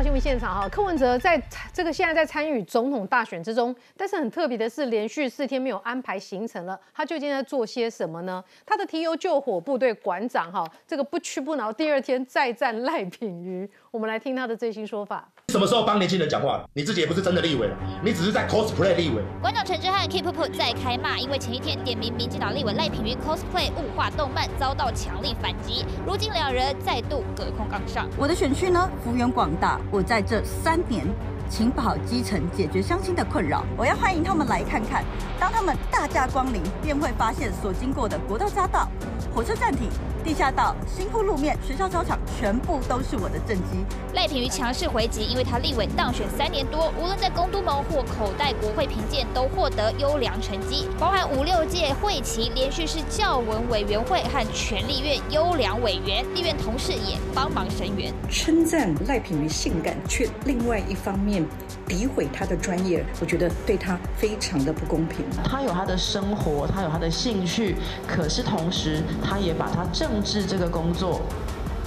到新闻现场哈，柯文哲在这个现在在参与总统大选之中，但是很特别的是，连续四天没有安排行程了，他究竟在做些什么呢？他的提油救火部队馆长哈，这个不屈不挠，第二天再战赖品妤，我们来听他的最新说法。什么时候帮年轻人讲话？你自己也不是真的立委，你只是在 cosplay 立委。馆长陈志汉 Keep Up 再开骂，因为前一天点名民进党立委赖品妤 cosplay 物化动漫，遭到强力反击。如今两人再度隔空杠上。我的选区呢，幅员广大，我在这三年。请保基层，解决乡亲的困扰。我要欢迎他们来看看。当他们大驾光临，便会发现所经过的国道匝道、火车站体、地下道、新铺路面、学校操场，全部都是我的政绩。赖品妤强势回击，因为他立委当选三年多，无论在公都门或口袋国会评鉴，都获得优良成绩，包含五六届会期连续是教文委员会和全立院优良委员，立院同事也帮忙声援，称赞赖品妤性感，却另外一方面。诋毁他的专业，我觉得对他非常的不公平。他有他的生活，他有他的兴趣，可是同时他也把他政治这个工作。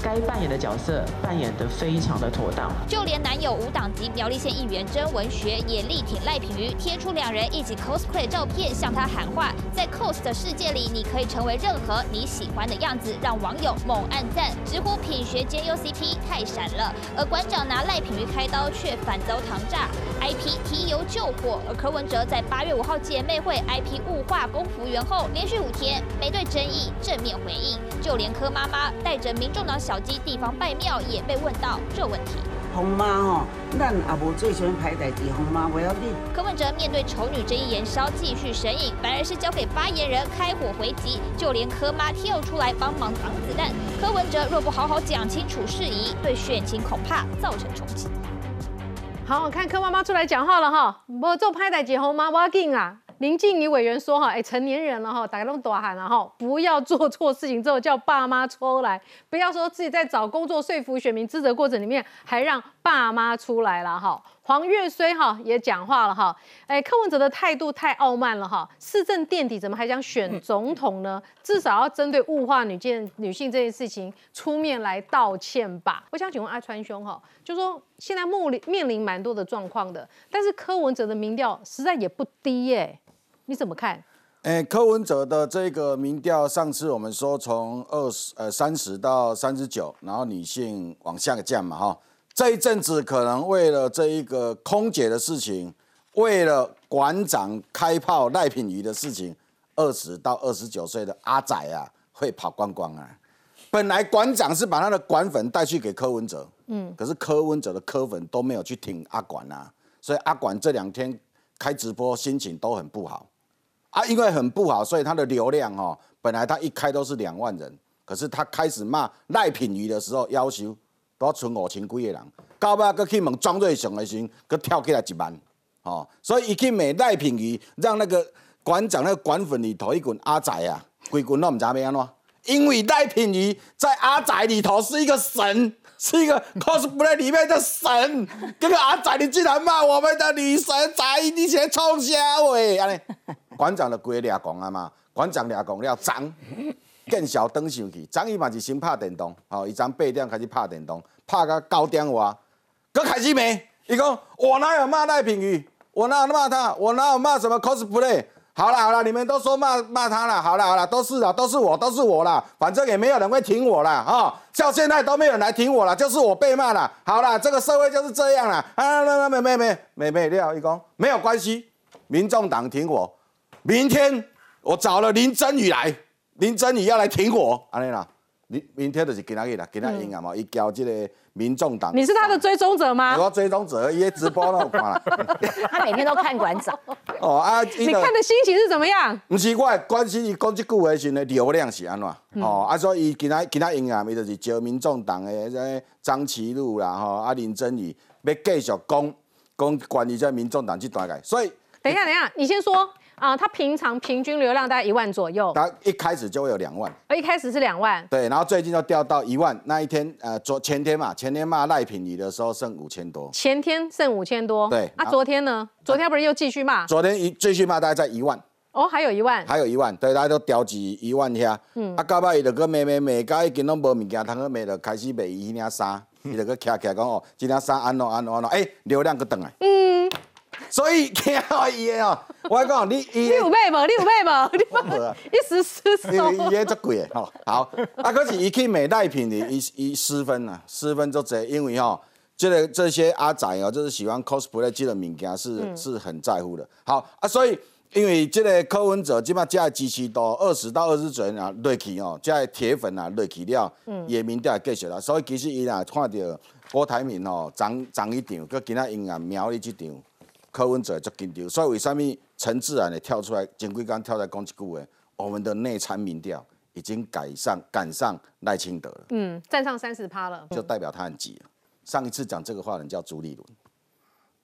该扮演的角色扮演得非常的妥当，就连男友无党籍苗栗县议员曾文学也力挺赖品妤，贴出两人一起 cosplay 照片，向他喊话：在 cos 的世界里，你可以成为任何你喜欢的样子，让网友猛按赞，直呼品学兼优 CP 太闪了。而馆长拿赖品妤开刀，却反遭糖炸，IP 提油救火。而柯文哲在八月五号姐妹会 IP 雾化公服员后，连续五天没对争议正面回应，就连柯妈妈带着民众党小。小鸡地方拜庙也被问到这问题。红妈吼，咱也无最喜欢排代志，红妈不要紧。柯文哲面对丑女这一言烧，继续神隐，反而是交给发言人开火回击，就连柯妈跳出来帮忙挡子弹。柯文哲若不好好讲清楚事宜，对选情恐怕造成冲击。好，看柯妈妈出来讲话了哈，无做拍代志，红妈要紧啊。林静怡委员说：“哈，哎，成年人了哈，打开那么多喊了哈，不要做错事情之后叫爸妈出来，不要说自己在找工作说服选民资责过程里面还让爸妈出来了哈。”黄月虽哈也讲话了哈，哎，柯文哲的态度太傲慢了哈，市政垫底怎么还想选总统呢？至少要针对物化女件女性这件事情出面来道歉吧。我想请问阿川兄哈，就说现在面临面临蛮多的状况的，但是柯文哲的民调实在也不低耶。你怎么看？哎，柯文哲的这个民调，上次我们说从二十呃三十到三十九，然后女性往下降嘛哈。这一阵子可能为了这一个空姐的事情，为了馆长开炮赖品妤的事情，二十到二十九岁的阿仔啊会跑光光啊。本来馆长是把他的馆粉带去给柯文哲，嗯，可是柯文哲的柯粉都没有去挺阿管啊，所以阿管这两天开直播心情都很不好。啊，因为很不好，所以他的流量哦，本来他一开都是两万人，可是他开始骂赖品瑜的时候，要求都要存五千几个人，到尾佮去问庄瑞雄的时候，跳起来一万，哦，所以一去骂赖品瑜，让那个馆长那个馆粉里头一滚阿仔啊，规滚都唔知咩安怎，因为赖品妤在阿仔里头是一个神，是一个 cosplay 里面的神，这个阿仔你竟然骂我们的女神仔，你先冲啥喂？安尼。馆长的规俩讲啊嘛，馆长俩讲了，张更小登上去，张伊嘛是先拍电动，吼，伊从八点开始拍电动，拍到九点外，佮开始骂，伊讲我哪有骂赖品妤，我哪有骂他，我哪有骂什么 cosplay？好了好了，你们都说骂骂他了，好了好了，都是啊，都是我，都是我啦，反正也没有人会挺我啦，哈，到现在都没有人来挺我了，就是我被骂了，好了，这个社会就是这样了，啊，那没没没没没料，伊讲没有关系，民众党挺我。明天我找了林真宇来，林真宇要来挺我，安尼啦。明明天就是今仔日啦，今仔日啊嘛，伊交这个民众党。你是他的追踪者吗？我追踪者，伊直播都有看啦。他每天都看馆长。哦啊，你看的心情是怎么样？不是我关心伊讲这句话时的流量是安怎？哦，啊所以伊今仔今仔日啊，伊就是招民众党的这张其禄啦，吼啊林真宇要继续讲讲关于这民众党这段个，所以等一下，等一下，你先说。啊，他平常平均流量大概一万左右。他一开始就会有两万。一开始是两万。对，然后最近就掉到一万。那一天，呃，昨前天嘛，前天骂赖品妤的时候剩五千多。前天剩五千多。对。啊，昨天呢？昨天不是又继续骂？昨天一继续骂，大概在一万。哦，还有一万。还有一万，对，大家都调几一万下。嗯。啊，到尾伊就搁卖卖卖，到已经拢无物件，通去卖，就开始卖伊遐衫。伊就个徛徛讲哦，今天衫安怎安怎安怎，哎，流量个等来。嗯。所以惊伊个哦，我讲你伊 你有买无？你有买无？你无啊一时失手。伊伊个足贵的吼，好，啊，可是伊去买代品的，伊伊失分啊，失分足济，因为吼，这个这些阿仔哦，就是喜欢 cosplay 这个物件是、是很在乎的。好啊，所以因为即个柯文哲基本上加支持度二十到二十左右啊，落去哦，加铁粉啊落去了，也民调也继续啦，所以其实伊若看到郭台铭哦，涨涨一场，佮今仔因啊苗栗即场。柯文哲足紧张，所以为什么陈志然也跳出来，前几天跳出来讲一句话，我们的内参民调已经赶上赶上赖清德了，嗯，站上三十趴了。就代表他很急了。上一次讲这个话的人叫朱立伦，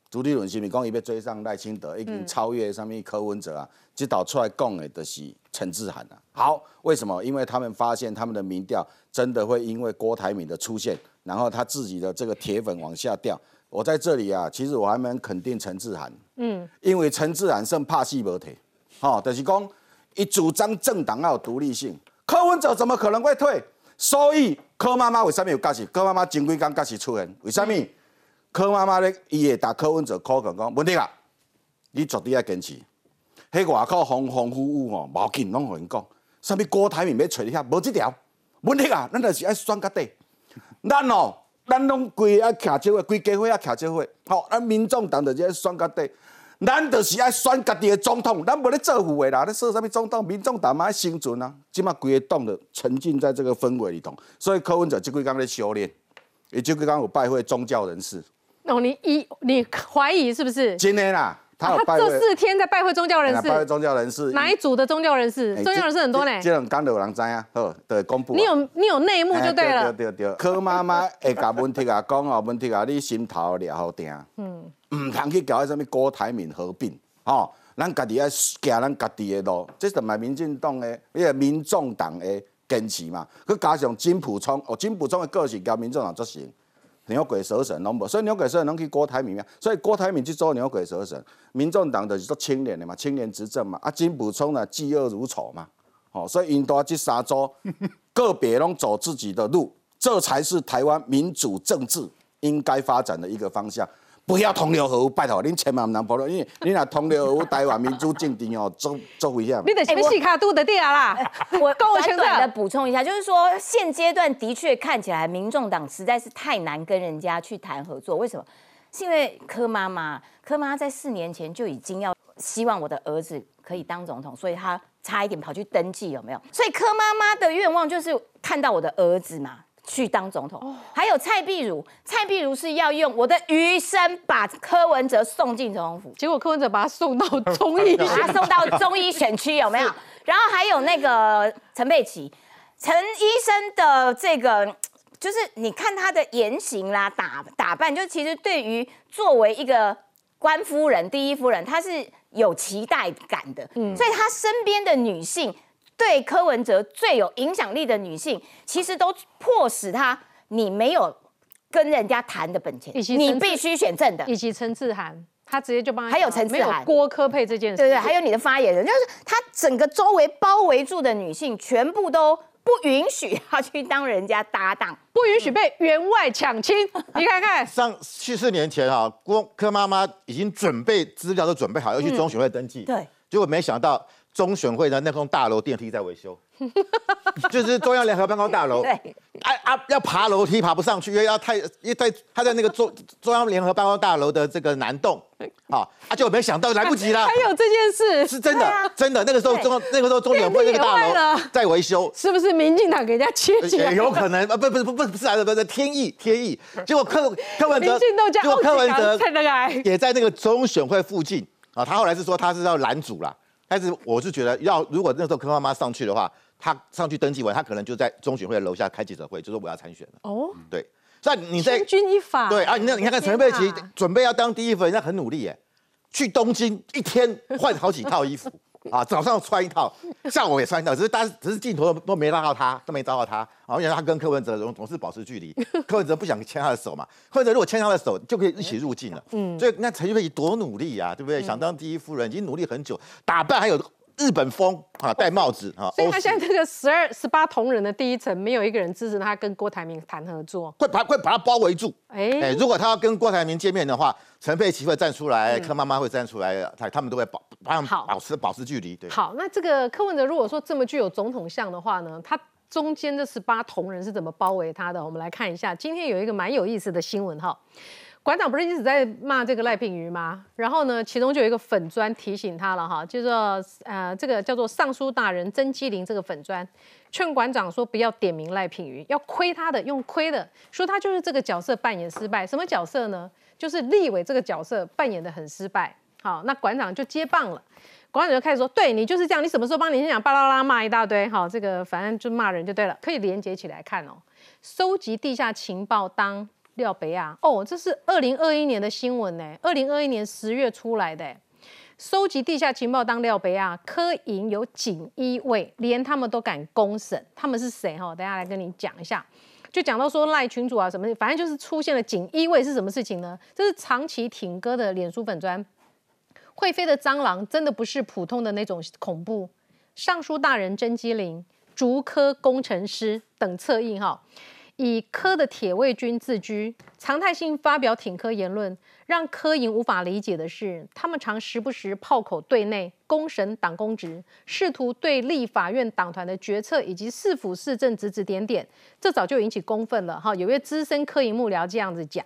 朱立伦是咪讲伊要追上赖清德，已经超越上面柯文哲啊？指导出来讲的就是陈志涵啊。好，为什么？因为他们发现他们的民调真的会因为郭台铭的出现，然后他自己的这个铁粉往下掉。我在这里啊，其实我还蛮肯定陈志涵，嗯，因为陈志涵胜怕戏无退，吼，就是讲伊主张政党要有独立性，柯文哲怎么可能会退？所以柯妈妈为什么有加时？柯妈妈前几天加时出现，为什么？柯妈妈咧，伊会打柯文哲口讲讲，问题啊，你绝对要坚持。迄外口风风雨雨吼，无要紧，拢互因讲。什么郭台铭要找你遐，无即条。问题啊，咱就是爱选到底。咱哦。咱拢规啊徛这伙，规家伙啊徛这伙，吼！咱民众党就是爱选到底，咱就是爱选家己的总统，咱无咧做副的啦，咧说啥物总统？民众党嘛爱生存啊，即马规个党的沉浸在这个氛围里头，所以柯文哲即几工咧修炼，伊即几工有拜会宗教人士。哦，你一你怀疑是不是？真的啦。他这四天在拜会宗教人士，拜会宗教人士，哪一组的宗教人士？宗教人士很多呢。这种刚有人知啊，好，对，公布。你有你有内幕就对了。对对对，柯妈妈会甲问题啊讲哦，问题啊，你心头了好定。嗯。唔通去搞迄什么郭台铭合并，哦，咱家己要行咱家己的路，这是买民进党的，因为民众党的坚持嘛。佮加上金普聪，哦，金普聪的个性交民众党执行。牛鬼蛇神拢无，所以牛鬼蛇神拢去郭台铭啊，所以郭台铭去做牛鬼蛇神，民众党的是做青年的嘛，青年执政嘛，啊金补充呢嫉恶如仇嘛，哦，所以印度这三州 个别拢走自己的路，这才是台湾民主政治应该发展的一个方向。不要同流合污，拜托，您千万唔能破因为你若同流合污，台湾民主政治哦，做做危险。你得先细卡度的掉啦。我短短的补充一下，就是说现阶段的确看起来，民众党实在是太难跟人家去谈合作。为什么？是因为柯妈妈，柯妈在四年前就已经要希望我的儿子可以当总统，所以她差一点跑去登记，有没有？所以柯妈妈的愿望就是看到我的儿子嘛。去当总统，还有蔡壁如，蔡壁如是要用我的余生把柯文哲送进总统府，结果柯文哲把他送到中医，把他送到中医选区有没有？然后还有那个陈佩琪，陈医生的这个，就是你看他的言行啦、打打扮，就其实对于作为一个官夫人、第一夫人，她是有期待感的，嗯，所以她身边的女性。对柯文哲最有影响力的女性，其实都迫使他，你没有跟人家谈的本钱，你必须选正的。以及陈志涵，他直接就帮他。还有陈志涵、郭科佩这件事，对对，还有你的发言人，就是他整个周围包围住的女性，全部都不允许他去当人家搭档，不允许被员外抢亲。你看看，上去四年前啊，郭柯妈妈已经准备资料都准备好，要去中选会登记，对，结果没想到。中选会的那栋大楼电梯在维修，就是中央联合办公大楼。对，啊啊，要爬楼梯爬不上去，因为要太，因为在他在那个中中央联合办公大楼的这个南栋，啊，啊就没想到来不及了。还有这件事。是真的，真的那个时候中那个时候中选会那个大楼在维修，是不是民进党给人家切也有可能啊，不不不不不是啊，不是天意天意。结果柯柯文哲，结果柯文哲也在那个中选会附近。啊，他后来是说他是要拦阻了。但是我是觉得，要如果那时候柯妈妈上去的话，她上去登记完，她可能就在中选会楼下开记者会，就说我要参选了。哦，对，所以你在千钧一发。对啊，你那你看看陈佩琪准备要当第一夫人，人家很努力耶，去东京一天换好几套衣服。啊，早上穿一套，下午也穿一套，只是但只是镜头都没拉到他，都没照到他。然后因为他跟柯文哲总总是保持距离，柯文哲不想牵他的手嘛。柯文哲如果牵他的手，就可以一起入境了。嗯，所以那陈玉佩多努力啊，对不对？想当第一夫人，已经努力很久，打扮还有日本风啊，戴帽子啊，所以他现在这个十二、十八同仁的第一层，没有一个人支持他跟郭台铭谈合作。会把会把他包围住。哎、哎，如果他要跟郭台铭见面的话，陈佩琪会站出来，柯妈妈会站出来，他他们都会保保持保持距离。对，好，那这个柯文哲如果说这么具有总统相的话呢，他中间这十八同仁是怎么包围他的？我们来看一下，今天有一个蛮有意思的新闻哈。馆长不是一直在骂这个赖品妤吗？然后呢，其中就有一个粉砖提醒他了哈，就说呃，这个叫做尚书大人曾基林这个粉砖，劝馆长说不要点名赖品妤，要亏他的，用亏的，说他就是这个角色扮演失败。什么角色呢？就是立委这个角色扮演的很失败。好，那馆长就接棒了。馆长就开始说：“对你就是这样，你什么时候帮你先讲巴拉拉骂一大堆？好，这个反正就骂人就对了，可以连接起来看哦。收集地下情报当廖北亚哦，这是二零二一年的新闻呢，二零二一年十月出来的。收集地下情报当廖北亚，科营有锦衣卫，连他们都敢公审，他们是谁？哈，等下来跟你讲一下。就讲到说赖群主啊什么，反正就是出现了锦衣卫是什么事情呢？这是长期挺歌的脸书粉砖。会飞的蟑螂真的不是普通的那种恐怖。尚书大人甄姬林、竹科工程师等侧印哈，以科的铁卫军自居，常态性发表挺科言论，让科营无法理解的是，他们常时不时炮口对内公审党公职，试图对立法院党团的决策以及市府市政指指点点，这早就引起公愤了哈。有位资深科营幕僚这样子讲。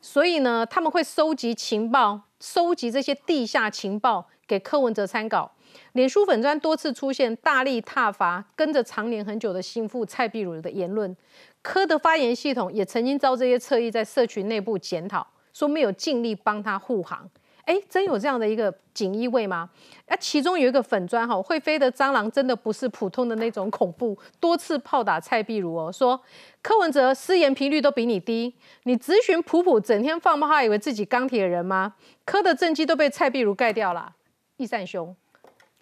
所以呢，他们会收集情报，收集这些地下情报给柯文哲参考。脸书粉砖多次出现大力挞伐跟着常年很久的心腹蔡壁如的言论，柯的发言系统也曾经遭这些侧翼在社群内部检讨，说没有尽力帮他护航。哎，真有这样的一个锦衣卫吗？啊，其中有一个粉砖哈，会飞的蟑螂真的不是普通的那种恐怖，多次炮打蔡壁如哦，说柯文哲失言频率都比你低，你咨询普普整天放炮，以为自己钢铁人吗？柯的政绩都被蔡壁如盖掉了，易善兄。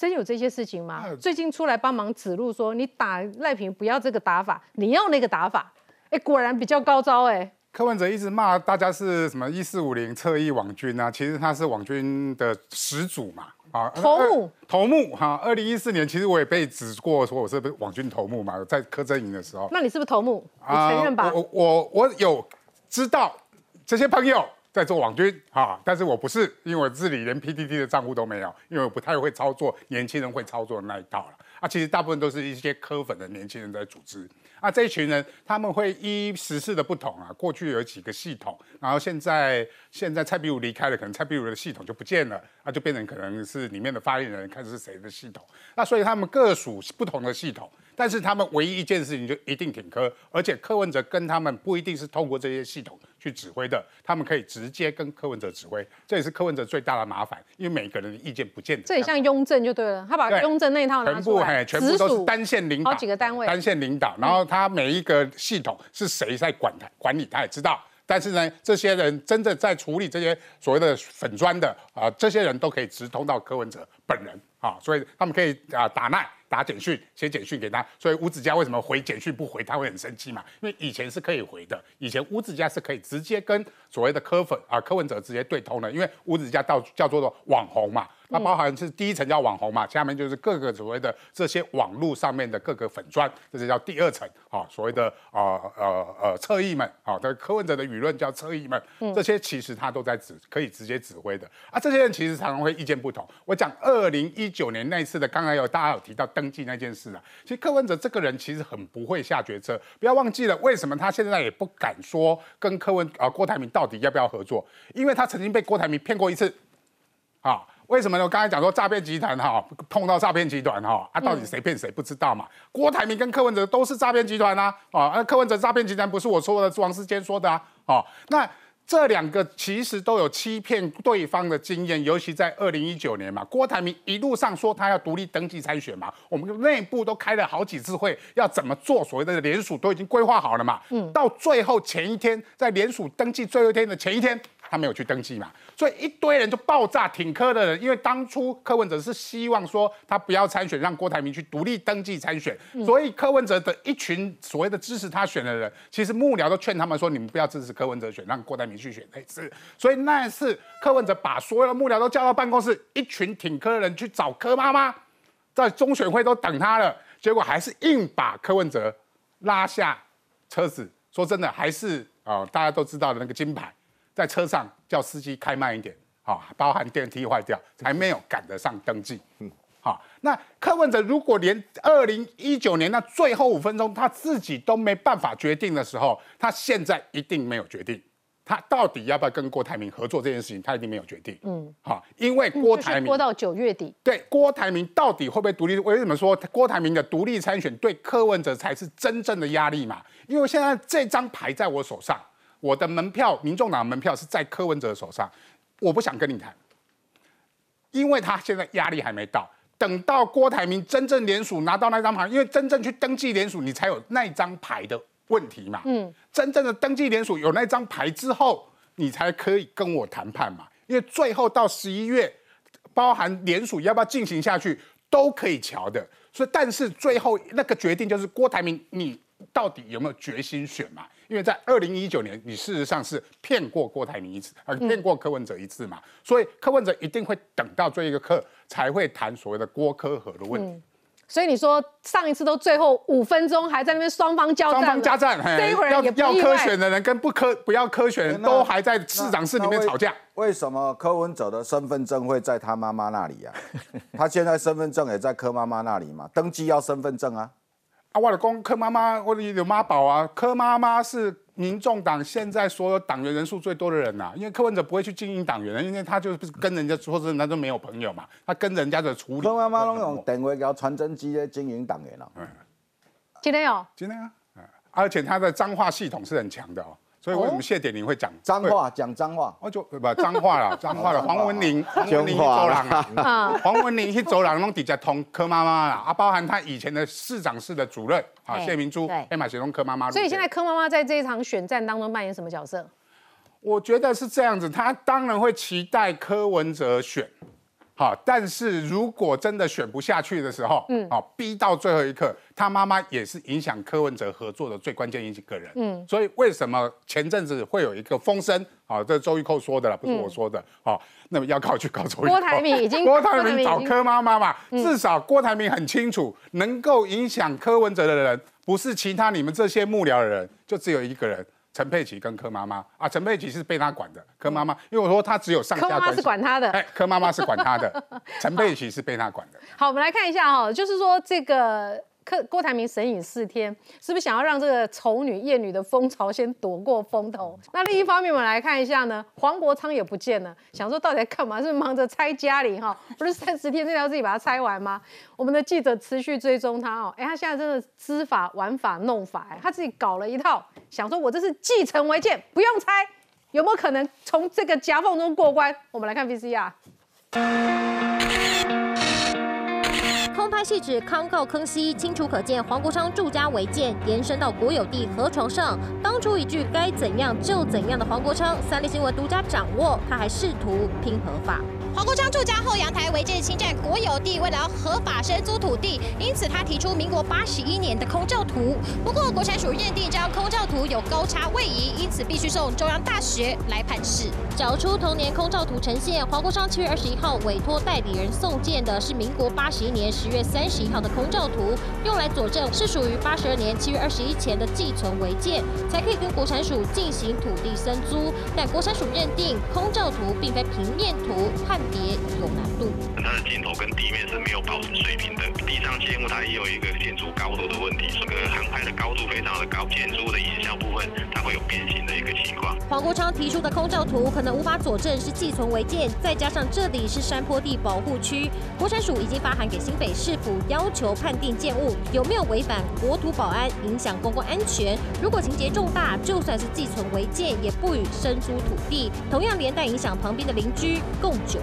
真有这些事情吗？最近出来帮忙指路说，你打赖平不要这个打法，你要那个打法。哎，果然比较高招哎。柯文哲一直骂大家是什么一四五零侧翼网军啊，其实他是网军的始祖嘛，啊，头目头目哈。二零一四年其实我也被指过说我是网军头目嘛，在柯震营的时候。那你是不是头目？你啊承认吧？我我我有知道这些朋友在做网军啊，但是我不是，因为我自己连 PDD 的账户都没有，因为我不太会操作年轻人会操作的那一套了。啊，其实大部分都是一些科粉的年轻人在组织。啊，这一群人他们会依时事的不同啊，过去有几个系统，然后现在现在蔡壁如离开了，可能蔡壁如的系统就不见了，啊，就变成可能是里面的发言人看是谁的系统。那所以他们各属不同的系统，但是他们唯一一件事情就一定挺科，而且柯文哲跟他们不一定是透过这些系统去指挥的，他们可以直接跟柯文哲指挥，这也是柯文哲最大的麻烦，因为每个人的意见不见得。这也像雍正就对了，他把雍正那一套拿全部嘿，全部都是单线领导，好几个单位。单线领导，然后他每一个系统是谁在管他管理，他也知道。但是呢，这些人真的在处理这些所谓的粉砖的啊、这些人都可以直通到柯文哲本人啊，所以他们可以啊、打赖、打简讯、写简讯给他。所以吴子嘉为什么回简讯不回，他会很生气嘛？因为以前是可以回的，以前吴子嘉是可以直接跟所谓的柯粉啊、柯文哲直接对通的，因为吴子嘉到叫做的网红嘛。它包含是第一层叫网红嘛，下面就是各个所谓的这些网络上面的各个粉砖，这是叫第二层啊，所谓的呃呃呃侧翼们啊，这柯文哲的舆论叫侧翼们，这些其实他都在指可以直接指挥的啊，这些人其实常常会意见不同。我讲二零一九年那一次的，刚才有大家有提到登记那件事啊，其实柯文哲这个人其实很不会下决策，不要忘记了为什么他现在也不敢说跟柯文啊郭台铭到底要不要合作，因为他曾经被郭台铭骗过一次。啊，为什么呢？我刚才讲说诈骗集团哈，碰到诈骗集团哈，啊，到底谁骗谁不知道嘛？郭台铭跟柯文哲都是诈骗集团啊，啊，那柯文哲诈骗集团不是我说的，是王世坚说的啊，哦，那。这两个其实都有欺骗对方的经验，尤其在二零一九年嘛，郭台铭一路上说他要独立登记参选嘛，我们内部都开了好几次会，要怎么做，所谓的联署都已经规划好了嘛。嗯，到最后前一天，在联署登记最后一天的前一天，他没有去登记嘛，所以一堆人就爆炸挺柯的人，因为当初柯文哲是希望说他不要参选，让郭台铭去独立登记参选，所以柯文哲的一群所谓的支持他选的人，其实幕僚都劝他们说，你们不要支持柯文哲选，让郭台铭去选那次。所以那一次柯文哲把所有的幕僚都叫到办公室，一群挺柯的人去找柯妈妈。在中选会都等他了，结果还是硬把柯文哲拉下车子。说真的，还是啊，大家都知道的那个金牌，在车上叫司机开慢一点，好，包含电梯坏掉，还没有赶得上登记。嗯，好，那柯文哲如果连二零一九年那最后五分钟他自己都没办法决定的时候，他现在一定没有决定。他到底要不要跟郭台铭合作这件事情，他一定没有决定。嗯，好，因为郭台铭拖到九月底。对，郭台铭到底会不会独立？为什么说郭台铭的独立参选对柯文哲才是真正的压力嘛？因为现在这张牌在我手上，我的门票，民众党门票是在柯文哲手上，我不想跟你谈，因为他现在压力还没到。等到郭台铭真正联署拿到那张牌，因为真正去登记联署，你才有那张牌的。问题嘛，嗯，真正的登记联署有那张牌之后，你才可以跟我谈判嘛。因为最后到十一月，包含联署要不要进行下去，都可以瞧的。所以，但是最后那个决定就是郭台铭，你到底有没有决心选嘛？因为在二零一九年，你事实上是骗过郭台铭一次，而骗过柯文哲一次嘛。所以柯文哲一定会等到最后一个课才会谈所谓的郭柯和的问题。所以你说上一次都最后五分钟还在那边双方交战，双方交战，这一会儿要要科选的人跟不科不要科选人都还在市长室里面吵架。为什么柯文哲的身份证会在他妈妈那里呀？他现在身份证也在柯妈妈那里嘛？登记要身份证啊。啊，我的公柯妈妈，我的有妈宝啊，柯妈妈是。民众党现在所有党员人数最多的人呐，因为柯文哲不会去经营党员，因为他就是跟人家说真的，他都没有朋友嘛，他跟人家的处理。柯妈妈用电话搞传真机在经营党员了。嗯，今天有，今天啊，而且他的脏话系统是很强的哦。所以为什么谢点玲会讲脏话？讲脏话，我就不脏话了，脏话了。黄文玲，黄文玲去走廊 啊，黄文玲去走廊弄底下通柯妈妈啦，啊，包含他以前的市长室的主任啊，谢明珠，黑马协同柯妈妈。所以现在柯妈妈在这一场选战当中扮演什么角色？我觉得是这样子，他当然会期待柯文哲选。好，但是如果真的选不下去的时候，嗯，好，逼到最后一刻，他妈妈也是影响柯文哲合作的最关键一个人，嗯，所以为什么前阵子会有一个风声？好，这周玉蔻说的了，不是我说的，好，那么要靠去搞周玉蔻。郭台铭已经，郭台铭找柯妈妈嘛，至少郭台铭很清楚，能够影响柯文哲的人，不是其他你们这些幕僚的人，就只有一个人。陈佩琪跟柯妈妈啊，陈佩琪是被他管的，柯妈妈，因为我说他只有上下关系，柯妈妈是管他的，哎，柯妈妈是管他的，陈佩琪是被他管的。好，我们来看一下哈，就是说这个。柯郭台铭神隐四天，是不是想要让这个丑女艳女的风潮先躲过风头？那另一方面，我们来看一下呢，黄国昌也不见了，想说到底在干嘛？是忙着拆家里哈？不是三十天内要自己把它拆完吗？我们的记者持续追踪他哦，哎，他现在真的知法玩法弄法，哎，他自己搞了一套，想说我这是继承违建，不用拆，有没有可能从这个夹缝中过关？我们来看 VCR。空拍细指康告坑溪，清楚可见黄国昌住家违建延伸到国有地河床上。当初一句该怎样就怎样的黄国昌，三立新闻独家掌握，他还试图拼合法。黄国昌住家后阳台违建侵占国有地，为了要合法申租土地，因此他提出民国八十一年的空照图。不过国产署认定这张空照图有高差位移，因此必须送中央大学来判释。找出同年空照图呈现，黄国昌七月二十一号委托代理人送件的是民国八十一年十月三十一号的空照图，用来佐证是属于八十二年七月二十一前的寄存违建，才可以跟国产署进行土地申租。但国产署认定空照图并非平面图，判。别有难度，它的镜头跟地面是没有保持水平的，地上建物它也有一个建筑高度的问题，这个航拍的高度非常的高，建筑物的影像部分它会有变形的一个情况。黄国昌提出的空照图可能无法佐证是寄存违建，再加上这里是山坡地保护区，国产署已经发函给新北市府，要求判定建物有没有违反国土保安，影响公共安全。如果情节重大，就算是寄存违建，也不予申租土地，同样连带影响旁边的邻居共九。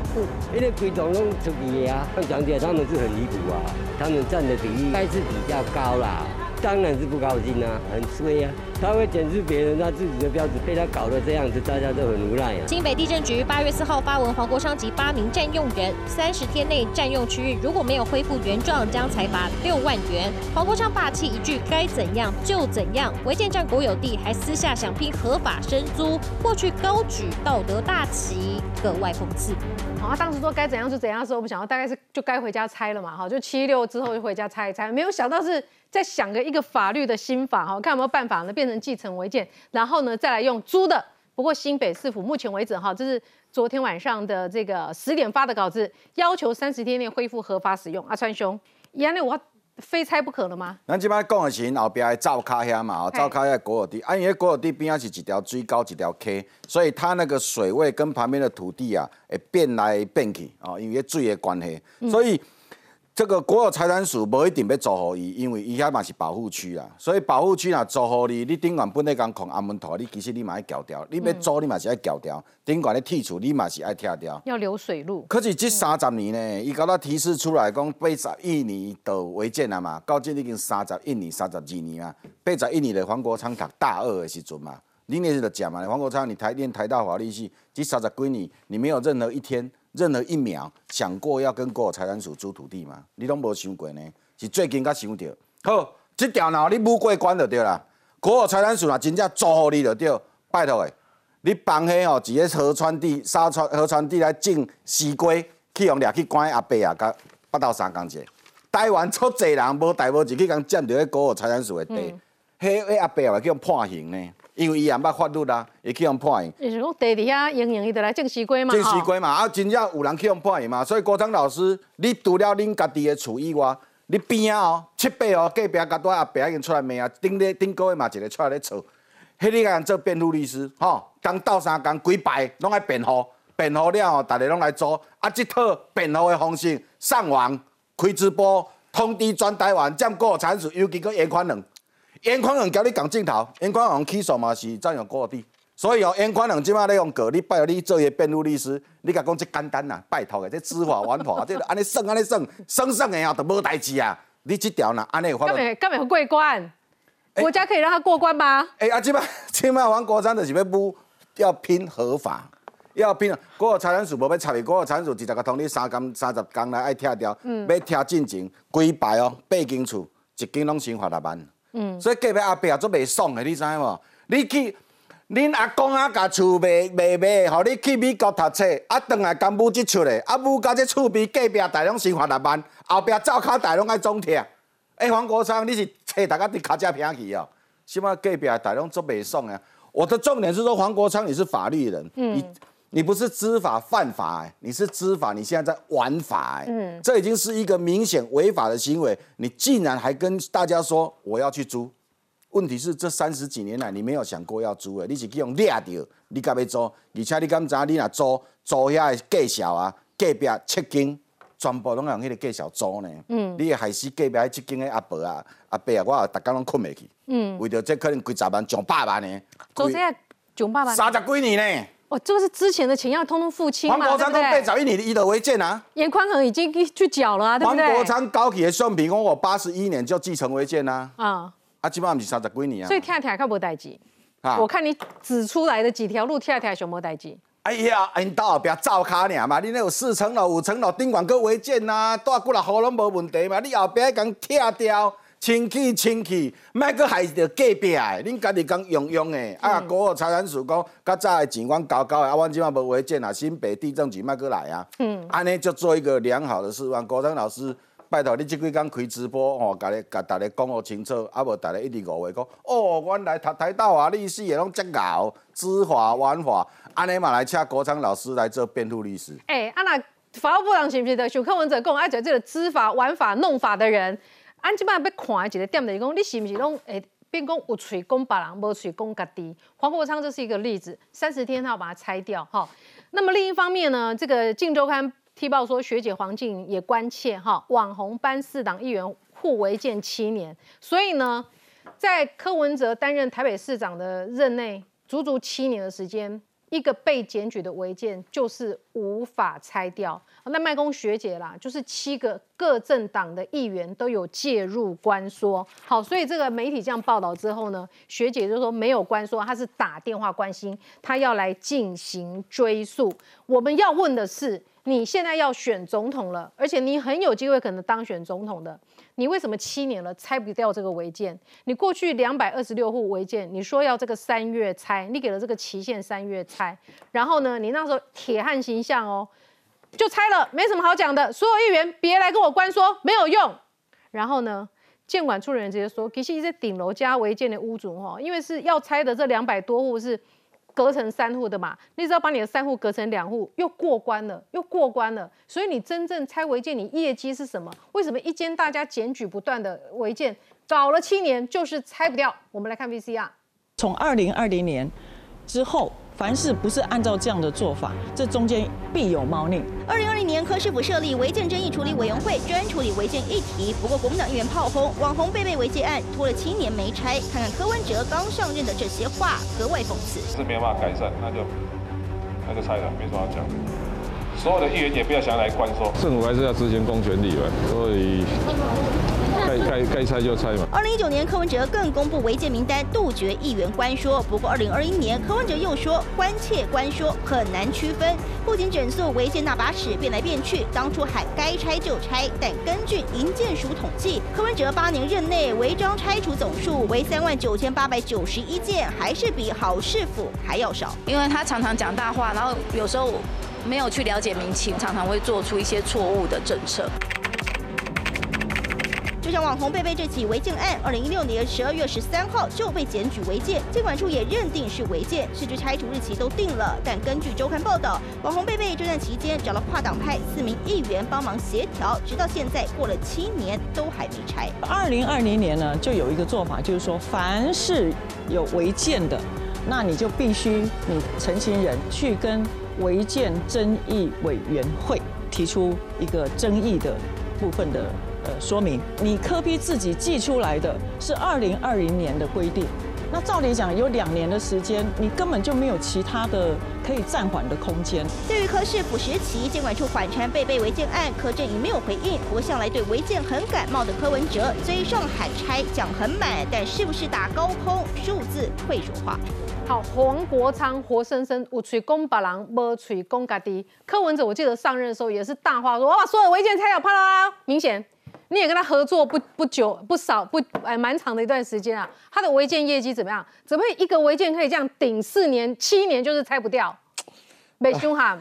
因为规栋拢出去啊，讲起来他们是很离谱啊，他们占的比例应该是比较高啦。当然是不高兴啊，很衰啊。他会检视别人他自己的标志，被他搞得这样子，大家都很无奈啊。新北地震局八月四号发文，黄国昌及八名占用人三十天内占用区域如果没有恢复原状，将裁罚六万元。黄国昌霸气一句该怎样就怎样，违建占国有地，还私下想拼合法升租，过去高举道德大旗，格外讽刺。好，他当时说该怎样就怎样的时候，我们想到大概是就该回家拆了嘛，哈，就七六之后就回家拆一拆，没有想到是在想个一个法律的新法，哈，看有没有办法呢变成继承违建，然后呢再来用租的。不过新北市府目前为止，哈，这是昨天晚上的这个十点发的稿子，要求三十天内恢复合法使用。阿川兄，原来我非拆不可了吗？咱即摆讲的是后壁的灶卡遐嘛，哦，灶卡遐国有地，啊，因为国有地边啊是一条最高一条溪，所以它那个水位跟旁边的土地啊会变来变去，哦，因为水的关系，所以。这个国有财产署无一定要租互伊，因为伊遐嘛是保护区啊，所以保护区若租互你，你顶管本来讲控安门头，你其实你嘛要缴掉，你要租你嘛是要缴掉，顶管咧剔除你嘛是爱拆掉。要流水路。可是这三十年呢，伊甲我提示出来讲八十一年的违建了嘛，到今已经三十一年、三十二年啊，八十一年的黄国昌读大二的时阵嘛，你那是就讲嘛，黄国昌你台念台大法律系，这三十几年你没有任何一天。任何一秒想过要跟国有财产署租土地吗？你拢无想过呢？是最近才想到。好，这条路，你不过关就对啦。国有财产署若真正租互你就对，拜托诶，你放迄哦，一个河川地、沙川河川地来种西瓜，去用掠去关阿伯啊，甲八斗三工节。台湾出济人无代无志去共占着迄国有财产署的地，迄迄阿伯也叫判刑呢。因为伊也捌法律啦，会去用判刑。就是讲地底下营营，伊就来种西瓜嘛。种西瓜嘛，啊，真正有人去用判刑嘛。所以郭昌老师，你除了恁家己的厝以外，你边啊哦，七八哦，隔壁甲多阿伯已经出来骂啊，顶日顶个月嘛，一个出来咧吵。迄你甲做辩护律师，吼，刚斗三工几摆拢爱辩护，辩护了吼，大家拢来做。啊，即套辩护的方式，上网开直播，通知全台湾，占国产数，尤其个严宽人。严宽人交你讲镜头，严宽人起诉嘛是占有地，所以哦，严宽人即马咧用告你，拜托你做个辩护律师，你甲讲即简单呐，拜托个，即知法玩法，即安尼算安尼算，算算的啊，都无代志啊。你即条呢，安尼有法律？干没干没过关？国家可以让他过关吗？哎啊，即马即马王国昌就是要不要拼合法，要拼国有财产署无要插你，国有财产署直接甲通你三工三十工来爱拆掉，要拆进前几排哦，八间厝，一间拢先罚六万。嗯，所以隔壁阿伯也做袂爽的，你知无？你去，恁阿公啊，甲厝卖卖卖，互你去美国读册，啊，转来干母即厝咧，啊，母甲即厝边隔壁大拢生活六万，后壁灶骹大拢爱总拆。哎，黄国昌，你是找大家伫卡车平去哦？起码隔壁大拢做袂爽啊！我的重点是说，黄国昌你是法律人，嗯。你不是知法犯法，你是知法，你现在在玩法，嗯，这已经是一个明显违法的行为。你竟然还跟大家说我要去租，问题是这三十几年来你没有想过要租的，你是去用掠掉，你敢要租？而且你敢知你若租租遐的介绍啊，隔壁七间全部拢用迄个介绍租呢？嗯，你会害死隔壁七间的阿伯啊、阿伯啊，我也逐工拢困袂去。嗯，为着这可能几十万、上百万呢？租这上百万？三十几年呢？哦，这个是之前的钱要通通付清嘛？黄国昌都被找一年一的违建啊！严宽恒已经去缴了啊，对不对？黄国昌高企的相片，讲我八十一年就继承违建啊。啊，啊，基本上是三十几年啊。所以跳跳看无代志。啊，我看你指出来的几条路跳跳上无代志。哎呀，因到后壁造卡尔嘛，你那有四层楼、五层楼，顶管个违建呐，带几来户拢无问题嘛，你后壁讲拆掉。清气清气，莫搁害着隔壁的，恁家己讲用用的。啊，国有财产署讲，较早的钱阮交交的，啊，阮即马无违建啊，新北地震局莫搁来啊。嗯，安尼就做一个良好的示范。国昌老师，拜托你即几工开直播吼，甲你甲大家讲互清楚，啊无大家一直误会讲，哦，原来读台大法律系的拢遮敖，知法玩法，安尼嘛来请国昌老师来做辩护律师。哎，啊那法务部长是毋是的？想柯文哲讲爱做这个知法玩法弄法的人？俺即摆要看的一个点就是讲，你是不是拢会变讲有嘴讲别人，无嘴讲家己？黄国昌就是一个例子，三十天他要把它拆掉哈。那么另一方面呢，这个《镜周刊》踢爆说，学姐黄静也关切哈，网红班四党议员互违建七年，所以呢，在柯文哲担任台北市长的任内，足足七年的时间，一个被检举的违建就是无法拆掉。那麦公学姐啦，就是七个各政党的议员都有介入关说。好，所以这个媒体这样报道之后呢，学姐就说没有关说，她是打电话关心，她要来进行追溯。我们要问的是，你现在要选总统了，而且你很有机会可能当选总统的。你为什么七年了拆不掉这个违建？你过去两百二十六户违建，你说要这个三月拆，你给了这个期限三月拆，然后呢，你那时候铁汉形象哦，就拆了，没什么好讲的。所有议员别来跟我关说没有用。然后呢，监管处人员直接说，其实这顶楼加违建的屋主哈，因为是要拆的这两百多户是。隔成三户的嘛，你只要把你的三户隔成两户，又过关了，又过关了。所以你真正拆违建，你业绩是什么？为什么一间大家检举不断的违建，搞了七年就是拆不掉？我们来看 VCR，从二零二零年之后。凡事不是按照这样的做法，这中间必有猫腻。二零二零年，柯市府设立违建争议处理委员会，专处理违建议题。不过，国民党议员炮轰网红贝贝违建案拖了七年没拆。看看柯文哲刚上任的这些话，格外讽刺。是没有办法改善，那就那就拆了，没什么好讲。所有的议员也不要想来灌说，政府还是要执行公权力嘛，所以。该该该拆就拆嘛。二零一九年，柯文哲更公布违建名单，杜绝议员官说。不过二零二一年，柯文哲又说关切官说很难区分，不仅整肃违建那把尺变来变去，当初喊该拆就拆，但根据营建署统计，柯文哲八年任内违章拆除总数为三万九千八百九十一件，还是比好市府还要少。因为他常常讲大话，然后有时候没有去了解民情，常常会做出一些错误的政策。就像网红贝贝这起违建案，二零一六年十二月十三号就被检举违建，监管处也认定是违建，甚至拆除日期都定了。但根据周刊报道，网红贝贝这段期间找了跨党派四名议员帮忙协调，直到现在过了七年都还没拆。二零二零年呢，就有一个做法，就是说凡是有违建的，那你就必须你陈情人去跟违建争议委员会提出一个争议的部分的。呃，说明你科批自己寄出来的是二零二零年的规定，那照理讲有两年的时间，你根本就没有其他的可以暂缓的空间。对于柯市府时期监管处缓拆被被违建案，柯震宇没有回应。不过向来对违建很感冒的柯文哲，嘴上喊拆讲很满，但是不是打高空，数字会说话。好，黄国昌活生生有嘴公别人，无嘴公家己。柯文哲我记得上任的时候也是大话说，我把所有违建拆掉，啪啦啦，明显。你也跟他合作不不久不少不哎蛮长的一段时间啊，他的违建业绩怎么样？怎么会一个违建可以这样顶四年七年就是拆不掉？没凶哈。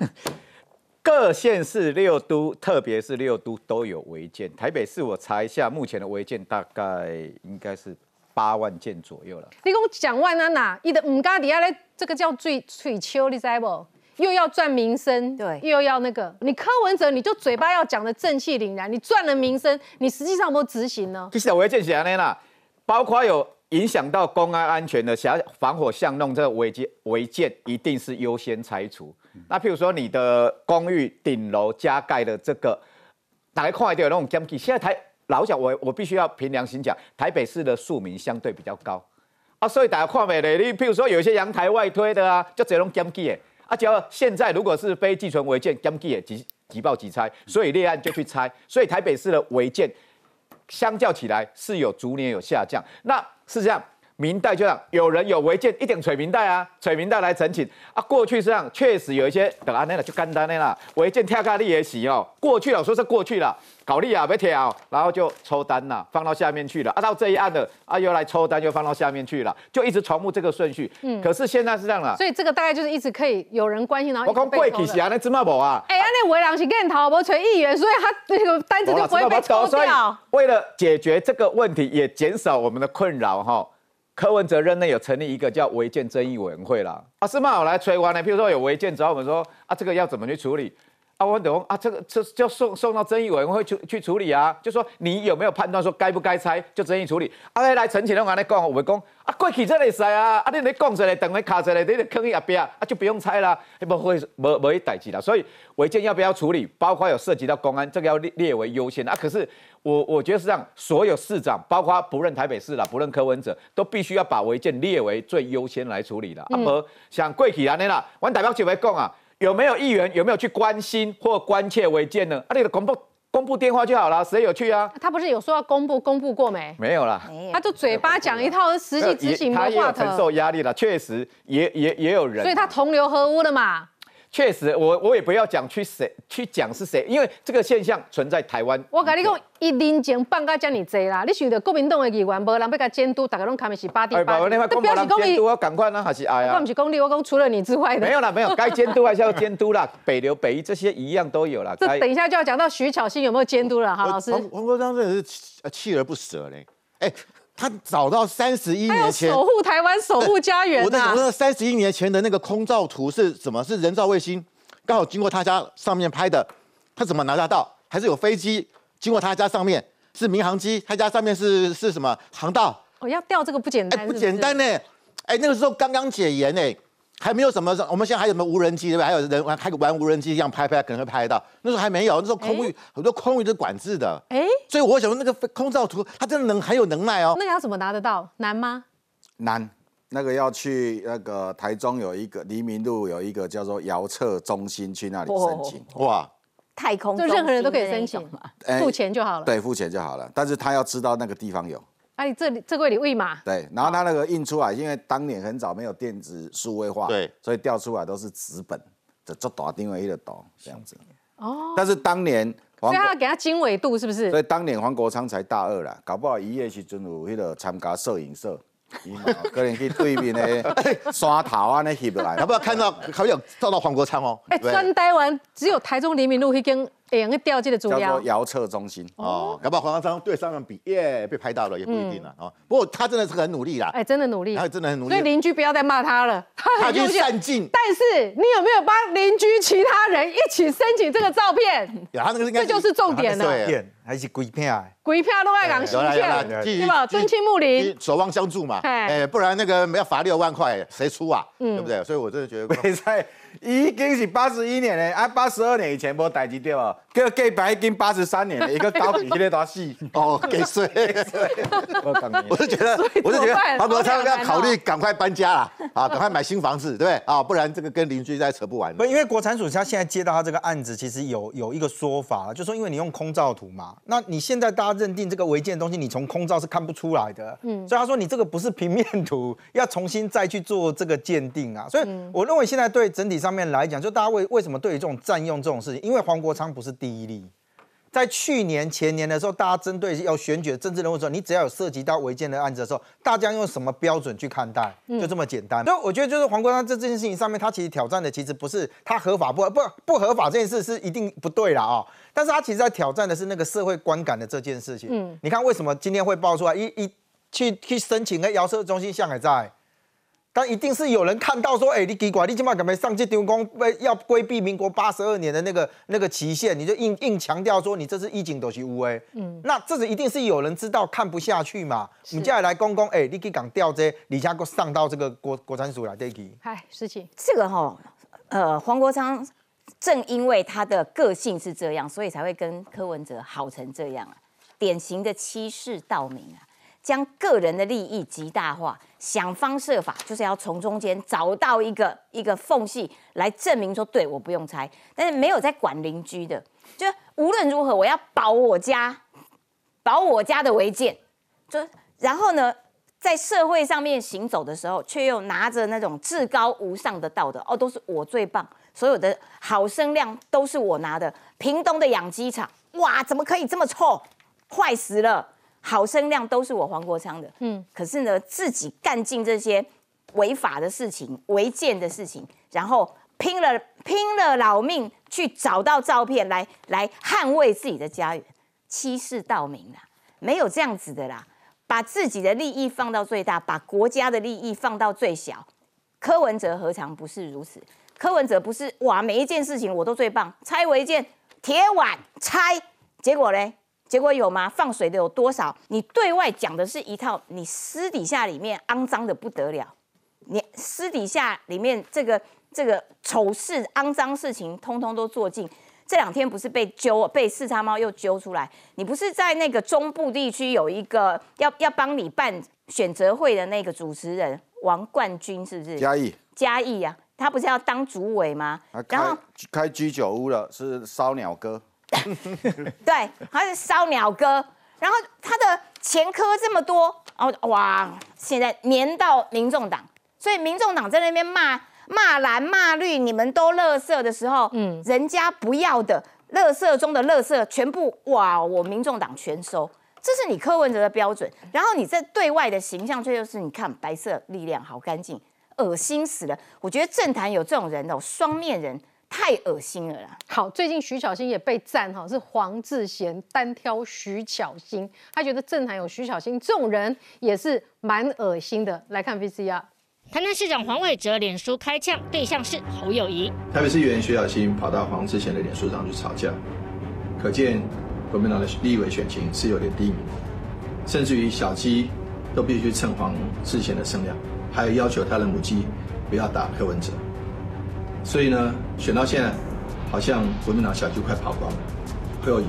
各县市六都，特别是六都都有违建。台北市我查一下，目前的违建大概应该是八万件左右了。你讲蒋万安呐，伊的唔加底下咧，这个叫最最秋，你知不？又要赚名声，对，又要那个，你柯文哲你就嘴巴要讲的正气凛然，你赚了名声，你实际上有没有执行呢？其实违建安呢啦，包括有影响到公安安全的，像防火巷弄这个违建，违建一定是优先拆除。那譬如说你的公寓顶楼加盖的这个，大家看一点那种监器，现在台老讲我我必须要凭良心讲，台北市的庶民相对比较高啊，所以大家看没咧？你譬如说有一些阳台外推的啊，就这种监器啊，只要现在如果是非寄存违建，监记也即即报即拆，所以立案就去拆，所以台北市的违建相较起来是有逐年有下降。那是这样。明代就这样，有人有违建，一点垂明代啊，垂明代来澄清啊。过去是这样，确实有一些等安那了就干单的啦，违建跳咖利也洗哦。过去了，说是过去了，搞利啊别跳，然后就抽单了，放到下面去了啊。到这一案的啊，又来抽单，又放到下面去了，就一直重复这个顺序。嗯，可是现在是这样了，所以这个大概就是一直可以有人关心，然后我讲贵气是啊，那芝麻无啊？哎，安尼围人是跟头无垂议员，所以他那个单子就不会被抽掉。为了解决这个问题，也减少我们的困扰哈。柯文哲任内有成立一个叫违建争议委员会啦。啊，是吗？我来催完呢。譬如说有违建之后，我们说啊，这个要怎么去处理？啊，我等啊，这个这就送送到争议委员会去去处理啊。就说你有没有判断说该不该拆，就争议处理。啊，来陈启龙安尼讲，我们讲啊，过去这里使啊，啊，你你讲出来，等于卡出来，你坑一边啊，就不用拆了，不会没没代志了。所以违建要不要处理，包括有涉及到公安，这个要列列为优先啊。可是。我我觉得是这样，所有市长，包括不论台北市啦，不论柯文哲，都必须要把违建列为最优先来处理的。啊嗯不像贵起来的啦，我代表就会讲啊，有没有议员有没有去关心或关切违建呢？啊，你的公布公布电话就好了，谁有去啊？他不是有说要公布，公布过没？没有啦。他就嘴巴讲一套，实际执行他没话也有承受头，压力了，确实也也也有人。所以他同流合污了嘛。确实，我我也不要讲去谁去讲是谁，因为这个现象存在台湾。我跟你讲，一年前放假这么济啦，你想到国民党的议员无人要甲监督，大家拢看的是八弟哎，八弟，宝那块公保人监督啊，赶快呢，还是哎呀我不？是讲你，我讲除了你之外的。没有啦，没有，该监督还是要监督啦。北流、北一这些一样都有啦。这等一下就要讲到徐巧芯有没有监督了，哈，老师。黄黄国章真的是锲而不舍嘞。哎，他找到三十一年前守护台湾，守护家园啊呐我。那，三十一年前的那个空照图是什么？是人造卫星刚好经过他家上面拍的，他怎么拿得到？还是有飞机经过他家上面？是民航机，他家上面是是什么航道？我要调这个不简单，不简单呢。哎，那个时候刚刚解严呢，还没有什么，我们现在还有什么无人机对吧？还有人玩还玩无人机一样拍拍，可能会拍得到。那时候还没有，那时候空域很多空域都管制的。哎，所以我想说那个空照图，它真的能很有能耐哦。那个要怎么拿得到？难吗？难。那个要去那个台中有一个黎明路有一个叫做遥测中心，去那里申请。哇，太空就任何人都可以申请，嘛付钱就好了。对，付钱就好了。但是他要知道那个地方有。哎，这里这个里喂嘛，对，然后他那个印出来，因为当年很早没有电子数位化，对，所以调出来都是纸本的，做大定位一个岛这样子。哦，但是当年黄国所以他要给他经纬度，是不是？所以当年黄国昌才大二啦，搞不好一夜时阵有迄个参加摄影社，伊嘛可能去对面的山头啊，那翕落来，要不要看到好有照到黄国昌哦？哎，对专台湾只有台中黎明路那间会用去调这个资料叫做。遥测中心。哦，搞不好黄国昌对上面比耶被拍到了也不一定了哦。不过他真的是很努力啦，哎，真的努力，他真的很努力所以邻居不要再骂他了，他他已经很用心善尽但是你有没有帮邻居其他人一起申请这个照片？呀，他那个应该这就是重点了。对，还是鬼片啊？鬼片都爱讲芯有啦有啦片，继续对吧？继续敦亲睦邻，守望相助嘛，嘿哎，不然那个要罚六万块，谁出啊？嗯对不对？所以我真的觉得，袂使，已经是八十一年的，啊，八十二年以前无代志对无？叫计白已经八十三年了，一个高比迄个大死。哦，给税。我 讲我是觉得，我是觉得黄国昌要考虑赶快搬家啦，啊，赶快买新房子，对不对？啊，不然这个跟邻居再扯不完。不，因为国产署他现在接到他这个案子，其实有有一个说法，就说因为你用空照图嘛，那你现在大家认定这个违建的东西，你从空照是看不出来的，嗯，所以他说你这个不是平面图，要重新再去做这个鉴定啊。所以我认为现在对整体上面来讲，就大家为为什么对于这种占用这种事情，因为黄国昌不是第一例。在去年、前年的时候，大家针对要选举的政治人物的时候，你只要有涉及到违建的案子的时候，大家用什么标准去看待？就这么简单。所以我觉得，就是黄国昌这这件事情上面，他其实挑战的其实不是他合法不不不合法这件事是一定不对了啊、哦，但是他其实在挑战的是那个社会观感的这件事情。嗯，你看为什么今天会爆出来一一去去申请个遥测中心向海在？但一定是有人看到说，哎、你奇怪，你今晚敢没上这丢工要规避民国八十二年的那个那个期限，你就硬硬强调说你这是一景都是乌哎，嗯，那这是一定是有人知道看不下去嘛？你接下来公公，哎、你去港调这，李家给上到这个国国产署来对去。嗨，事情。这个哈、呃，黄国昌正因为他的个性是这样，所以才会跟柯文哲好成这样啊，典型的欺世盗名啊，将个人的利益极大化，想方设法就是要从中间找到一个一个缝隙来证明说，对我不用拆，但是没有在管邻居的，就无论如何我要保我家，保我家的违建，就然后呢，在社会上面行走的时候，却又拿着那种至高无上的道德，哦，都是我最棒，所有的好声量都是我拿的。屏东的养鸡场，哇，怎么可以这么臭，坏死了！好声量都是我黄国昌的，嗯，可是呢，自己干尽这些违法的事情、违建的事情，然后拼了拼了老命去找到照片来来捍卫自己的家园，欺世盗名啦，没有这样子的啦。把自己的利益放到最大，把国家的利益放到最小。柯文哲何尝不是如此？柯文哲不是哇，每一件事情我都最棒，拆违建、铁碗拆，结果嘞？结果有吗？放水的有多少？你对外讲的是一套，你私底下里面肮脏的不得了，你私底下里面这个这个丑事、肮脏事情，通通都做尽。这两天不是被揪被四叉猫又揪出来，你不是在那个中部地区有一个要要帮你办选择会的那个主持人王冠军是不是？嘉义，嘉义啊，他不是要当主委吗？然后开居酒屋了，是烧鸟哥。对，他是烧鸟哥，然后他的前科这么多，然后哇，现在粘到民众党，所以民众党在那边骂骂蓝骂绿，你们都乐色的时候，嗯，人家不要的乐色中的乐色，全部哇，我民众党全收，这是你柯文哲的标准，然后你在对外的形象却又是你看白色力量好干净，恶心死了，我觉得政坛有这种人哦，双面人。太恶心了啦！好，最近徐巧芯也被赞哈，是黄志贤单挑徐巧芯，他觉得政坛有徐巧芯这种人也是蛮恶心的。来看 VCR，台南市长黄伟哲脸书开枪，对象是侯友谊。台北市议员徐巧芯跑到黄志贤的脸书上去吵架，可见国民党的立委选情是有点低迷，甚至于小鸡都必须蹭黄志贤的声量，还有要求他的母鸡不要打柯文哲。所以呢，选到现在，好像国民党小就快跑光了，侯友谊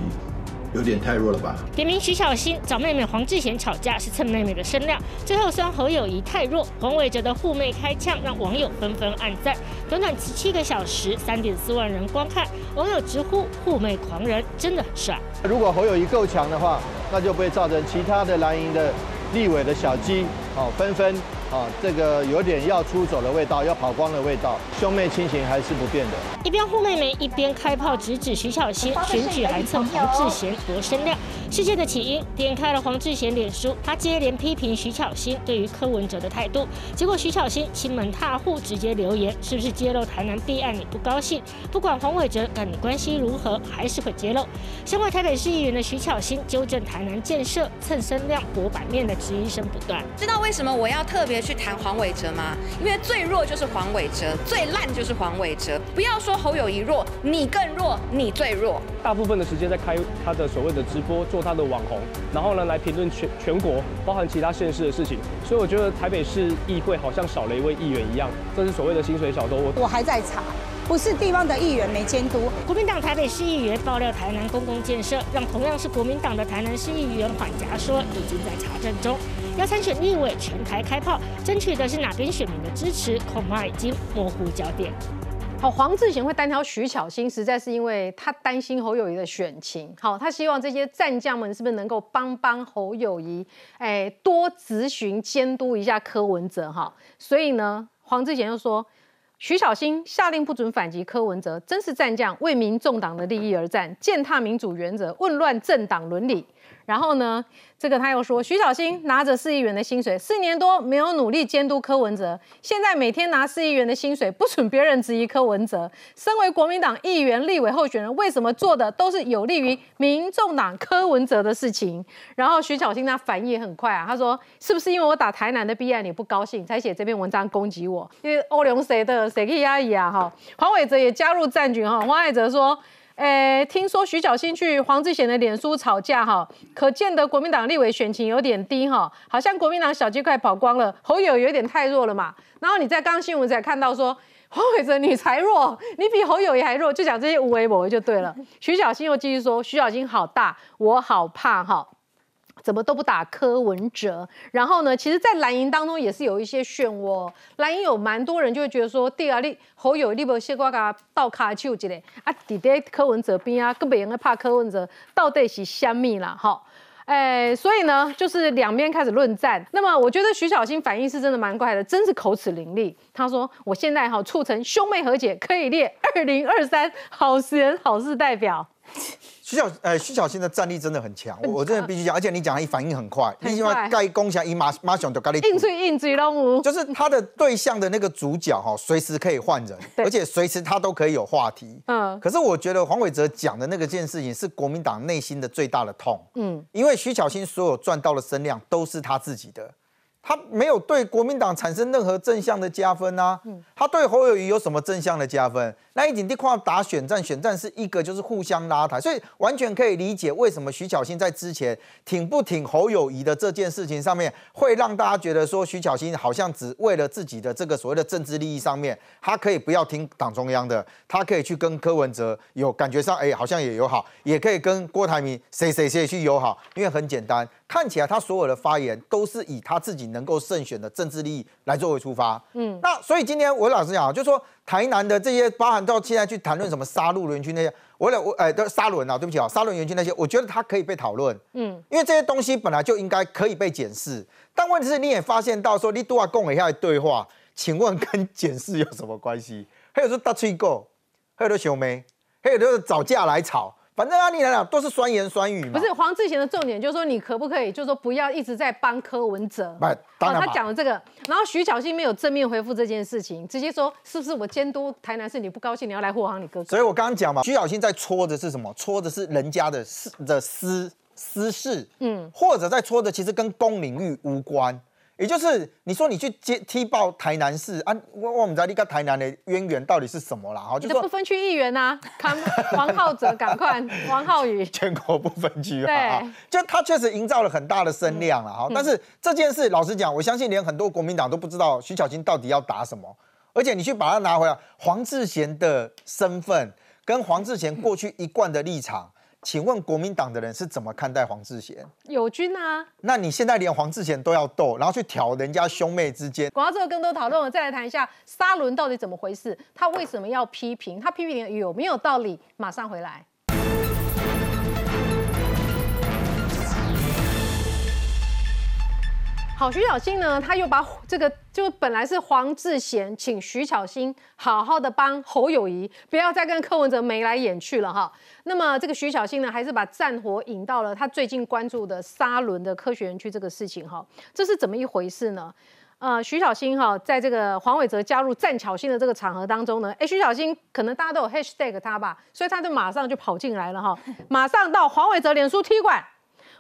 有点太弱了吧？点名徐小新找妹妹黄志贤吵架是蹭妹妹的声量，最后酸侯友谊太弱，黄伟哲的护妹开枪让网友纷纷暗赞。短短十七个小时，三点四万人观看，网友直呼护妹狂人真的很帅。如果侯友谊够强的话，那就不会造成其他的蓝营的立委的小鸡哦纷纷。啊，这个有点要出走的味道，要跑光的味道。兄妹亲情还是不变的。一边护妹妹，一边开炮直指徐小新，选举还蹭黄志贤夺声量。事件的起因，点开了黄志贤脸书，他接连批评徐巧芯对于柯文哲的态度。结果徐巧芯亲门踏户，直接留言：是不是揭露台南弊案你不高兴？不管黄伟哲跟你关系如何，还是会揭露。身为台北市议员的徐巧芯纠正台南建设蹭声量博版面的质疑声不断。知道为什么我要特别去谈黄伟哲吗？因为最弱就是黄伟哲，最烂就是黄伟哲。不要说侯友谊弱，你更弱，你最弱。大部分的时间在开他的所谓的直播。做他的网红，然后呢来评论全全国，包含其他县市的事情，所以我觉得台北市议会好像少了一位议员一样，这是所谓的薪水小偷。我还在查，不是地方的议员没监督。国民党台北市议员爆料台南公共建设，让同样是国民党的台南市议员缓颊说已经在查证中，要参选立委全台开炮，争取的是哪边选民的支持，恐怕已经模糊焦点。好，黄志贤会单挑徐巧芯，实在是因为他担心侯友谊的选情。好，他希望这些战将们是不是能够帮帮侯友谊，哎，多咨询监督一下柯文哲哈。所以呢，黄志贤就说，徐小新下令不准反击柯文哲，真是战将，为民众党的利益而战，践踏民主原则，混乱政党伦理。然后呢？这个他又说，徐小新拿着四亿元的薪水，四年多没有努力监督柯文哲，现在每天拿四亿元的薪水，不准别人质疑柯文哲。身为国民党议员、立委候选人，为什么做的都是有利于民众党柯文哲的事情？然后徐小新他反应也很快啊，他说：“是不是因为我打台南的 B 案你不高兴，才写这篇文章攻击我？因为欧龙谁的谁可以压抑啊？”哈，黄伟哲也加入战局哈，黄伟哲说。诶，听说徐小新去黄志贤的脸书吵架哈，可见得国民党立委选情有点低哈，好像国民党小鸡快跑光了，侯友有点太弱了嘛。然后你在刚新闻才看到说黄伟哲你才弱，你比侯友也还弱，就讲这些无为不为就对了。徐小新又继续说，徐小新好大，我好怕哈。怎么都不打柯文哲，然后呢？其实，在蓝营当中也是有一些漩涡。蓝营有蛮多人就会觉得说，第二你侯友你不先给我倒卡丘之类啊，底在柯文哲边啊，更别人怕柯文哲到底是虾米啦？哈，哎，所以呢，就是两边开始论战。那么，我觉得徐小新反应是真的蛮快的，真是口齿伶俐。他说：“我现在哈促成兄妹和解，可以列二零二三好人好事代表。” 徐小呃徐小新的战力真的很强，我我真的必须讲，而且你讲他反应很快，因为盖攻下一马马熊就咖喱硬嘴硬嘴都无，就是他的对象的那个主角哈，随时可以换人，而且随时他都可以有话题。嗯，可是我觉得黄伟哲讲的那个件事情是国民党内心的最大的痛。嗯，因为徐小新所有赚到的声量都是他自己的。他没有对国民党产生任何正向的加分啊。他对侯友谊有什么正向的加分？那一点地况打选战，选战是一个就是互相拉抬，所以完全可以理解为什么徐巧芯在之前挺不挺侯友谊的这件事情上面，会让大家觉得说徐巧芯好像只为了自己的这个所谓的政治利益上面，他可以不要听党中央的，他可以去跟柯文哲有感觉上，哎，好像也友好，也可以跟郭台铭谁谁谁去友好，因为很简单，看起来他所有的发言都是以他自己能够胜选的政治利益来作为出发。嗯，那所以今天我老实讲啊，就说台南的这些包含到现在去谈论什么杀戮园区那些，我了我哎，都沙轮啊，对不起啊，沙轮园区那些，我觉得它可以被讨论。嗯，因为这些东西本来就应该可以被检视，但问题是你也发现到说，你都要共一下对话，请问跟检视有什么关系？还有说大吹狗，还有的熊妹，还有就是找架来吵。反正阿，你来讲都是酸言酸语嘛。不是黄志贤的重点，就是说你可不可以，就是说不要一直在帮柯文哲。不，当然哦他讲了这个，然后徐小新没有正面回复这件事情，直接说是不是我监督台南市你不高兴，你要来护航你哥哥。所以我刚刚讲嘛，徐小新在戳的是什么？戳的是人家的私的私私事，嗯，或者在戳的其实跟公领域无关。也就是你说你去接踢爆台南市啊，我我们知道你跟台南的渊源到底是什么啦？哈，就是不说分区议员呐、看王 浩哲，赶快 王浩宇。全国不分区对啊，就他确实营造了很大的声量了哈。但是这件事，老实讲，我相信连很多国民党都不知道徐小新到底要打什么，而且你去把它拿回来，黄志贤的身份跟黄志贤过去一贯的立场，请问国民党的人是怎么看待黄志贤？友军啊，那你现在连黄志贤都要斗，然后去挑人家兄妹之间，广告之后更多讨论，我再来谈一下沙伦到底怎么回事，他为什么要批评，他批评有没有道理？马上回来。好，徐小新呢，他又把这个就本来是黄志贤请徐小新好好的帮侯友谊，不要再跟柯文哲眉来眼去了哈。那么这个徐小新呢，还是把战火引到了他最近关注的沙伦的科学园区这个事情哈。这是怎么一回事呢？呃，徐小新哈，在这个黄伟哲加入战巧星的这个场合当中呢，哎，徐小新可能大家都有 hashtag 他吧，所以他就马上就跑进来了哈，马上到黄伟哲脸书踢馆。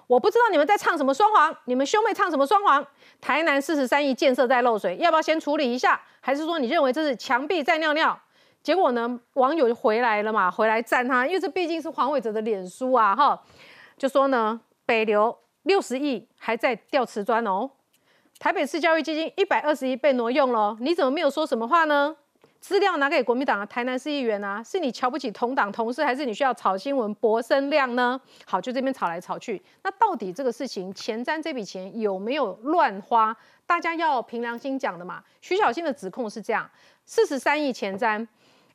我不知道你们在唱什么双簧，你们兄妹唱什么双簧？台南四十三亿建设在漏水，要不要先处理一下？还是说你认为这是墙壁在尿尿？结果呢，网友就回来了嘛，回来赞他，因为这毕竟是黄伟哲的脸书啊，哈，就说呢，北流六十亿还在吊瓷砖哦，台北市教育基金一百二十亿被挪用了，你怎么没有说什么话呢？资料拿给国民党的台南市议员啊，是你瞧不起同党同事，还是你需要炒新闻博声量呢？好，就这边吵来吵去，那到底这个事情前瞻这笔钱有没有乱花？大家要凭良心讲的嘛。徐小新的指控是这样：四十三亿前瞻，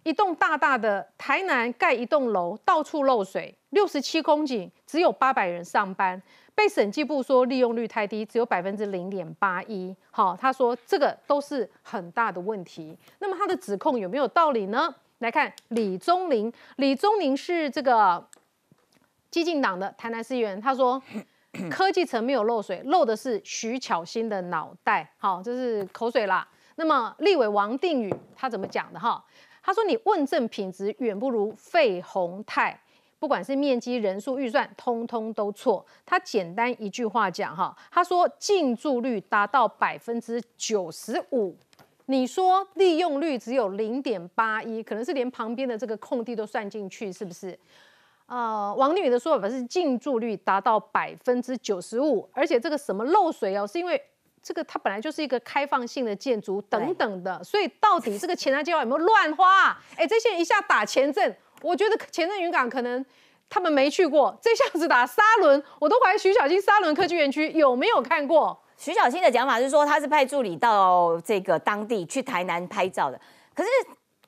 一栋大大的台南盖一栋楼，到处漏水，六十七公顷，只有八百人上班。被审计部说利用率太低，只有百分之零点八一。好，他说这个都是很大的问题。那么他的指控有没有道理呢？来看李宗林，李宗林是这个激进党的台南市议员，他说 科技城没有漏水，漏的是徐巧芯的脑袋。好，这是口水啦。那么立委王定宇他怎么讲的哈？他说你问政品质远不如费鸿泰。不管是面积、人数、预算，通通都错。他简单一句话讲哈，他说进驻率达到百分之九十五，你说利用率只有零点八一，可能是连旁边的这个空地都算进去，是不是？呃，王定宇的说法是进驻率达到百分之九十五，而且这个什么漏水哦，是因为这个它本来就是一个开放性的建筑等等的，所以到底这个前瞻计划有没有乱花、啊？哎，这些人一下打前镇。我觉得前镇云港可能他们没去过，这下子打沙轮，我都怀疑徐小新沙轮科技园区有没有看过。徐小新的讲法是说，他是派助理到这个当地去台南拍照的，可是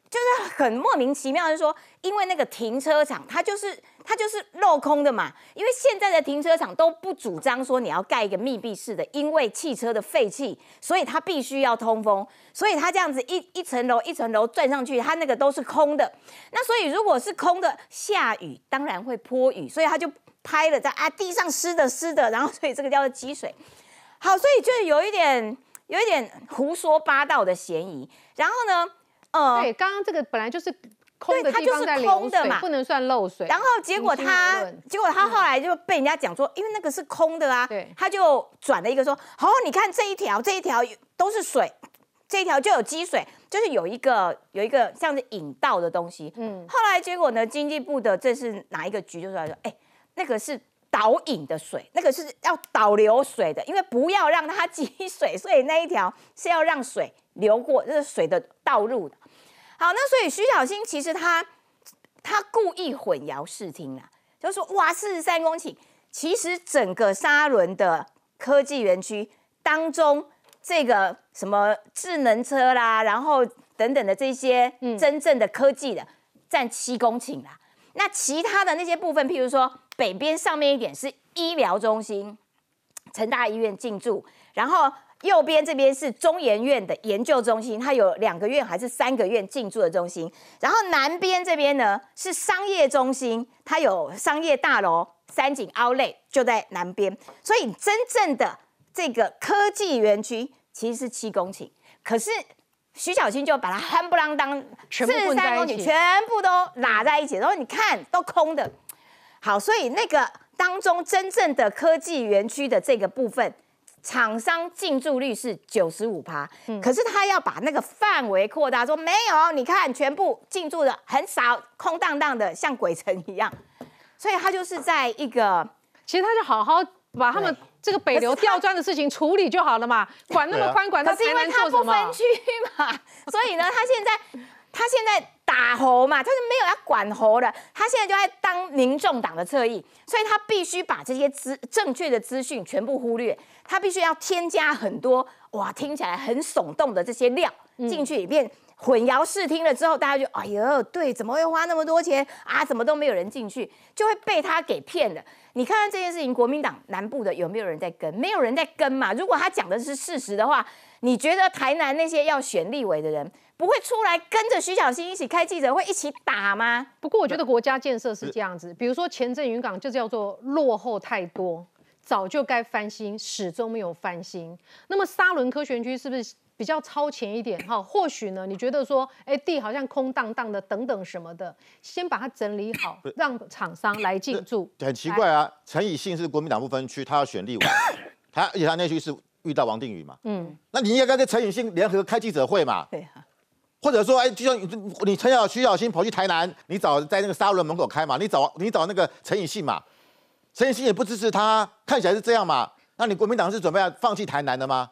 就是很莫名其妙，是说因为那个停车场它就是它就是镂空的嘛，因为现在的停车场都不主张说你要盖一个密闭式的，因为汽车的废气，所以它必须要通风，所以它这样子一一层楼一层楼转上去，它那个都是空的。那所以如果是空的，下雨当然会泼雨，所以它就拍了在啊地上湿的湿的，然后所以这个叫做积水。好，所以就有一点有一点胡说八道的嫌疑。然后呢，呃，对，刚刚这个本来就是空的它就是地方在流水，空的嘛不能算漏水。然后结果他，结果他后来就被人家讲说，因为那个是空的啊，对他就转了一个说，哦，你看这一条，这一条都是水，这一条就有积水，就是有一个有一个像是引道的东西。嗯，后来结果呢，经济部的这是哪一个局就出来说，哎，那个是。导引的水，那个是要导流水的，因为不要让它积水，所以那一条是要让水流过，这是水的道路的。好，那所以徐小新其实他他故意混淆视听啦，就说哇，四十三公顷，其实整个沙仑的科技园区当中，这个什么智能车啦，然后等等的这些真正的科技的，占七公顷啦。那其他的那些部分，譬如说北边上面一点是医疗中心，成大医院进驻，然后右边这边是中研院的研究中心，它有两个院还是三个院进驻的中心，然后南边这边呢是商业中心，它有商业大楼三井 Outlet 就在南边，所以真正的这个科技园区其实是七公顷，可是。徐小青就把它夯不啷当全部四十三公顷全部都拉在一起，然后你看都空的。好，所以那个当中真正的科技园区的这个部分，厂商进驻率是九十五趴，可是他要把那个范围扩大，说没有，你看全部进驻的很少，空荡荡的，像鬼城一样。所以他就是在一个，其实他就好好把他们这个北流吊砖的事情处理就好了嘛，管那么宽，管他可是因为他不分区嘛，所以呢，他现在他现在打猴嘛，他是没有要管猴的，他现在就在当民众党的侧翼，所以他必须把这些资正确的资讯全部忽略，他必须要添加很多哇听起来很耸动的这些料进去里面。混淆视听了之后，大家就哎呦，对，怎么会花那么多钱啊？怎么都没有人进去，就会被他给骗了。你看看这件事情，国民党南部的有没有人在跟？没有人在跟嘛。如果他讲的是事实的话，你觉得台南那些要选立委的人不会出来跟着徐小新一起开记者会，一起打吗？不过我觉得国家建设是这样子，比如说前镇云港就叫做落后太多，早就该翻新，始终没有翻新。那么沙仑科学园区是不是？比较超前一点哈，或许呢，你觉得说，哎，地好像空荡荡的，等等什么的，先把它整理好，让厂商来进驻。很奇怪啊，陈以信是国民党不分区，他要选立委，他而且他那区是遇到王定宇嘛，嗯，那你应该跟陈以信联合开记者会嘛，对啊，或者说，哎，就像你你陈小徐小新跑去台南，你找在那个沙仑门口开嘛，你找你找那个陈以信嘛，陈以信也不支持他，看起来是这样嘛，那你国民党是准备要放弃台南的吗？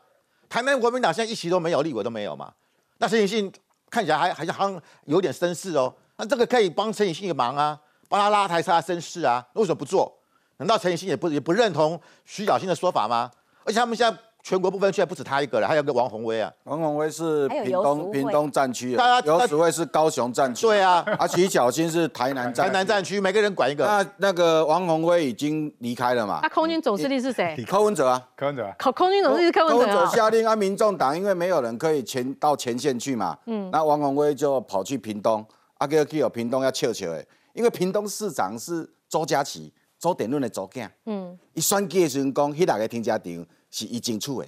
台南国民党现在一席都没有，立委都没有嘛？那陈以信看起来还还好像有点声势哦。那这个可以帮陈以信一个忙啊，帮他拉抬他声势啊。为什么不做？难道陈以信也不也不认同徐小新的说法吗？而且他们现在。全国部分现在不止他一个了，还有个王宏威啊。王宏威是屏东屏东战区大家，游淑慧是高雄战区。对啊，啊，徐小新是台南战台南战区，每个人管一个。那那个王宏威已经离开了嘛？那空军总司令是谁？柯文哲啊，柯文哲啊。考空军总司令是柯柯文哲文哲啊。下令啊，民众党因为没有人可以前到前线去嘛，嗯，那王宏威就跑去屏东，啊，叫去有屏东要笑笑的，因为屏东市长是周家琪，周典论的周囝，嗯，伊选举的时阵讲，迄六个停车场是伊争取的，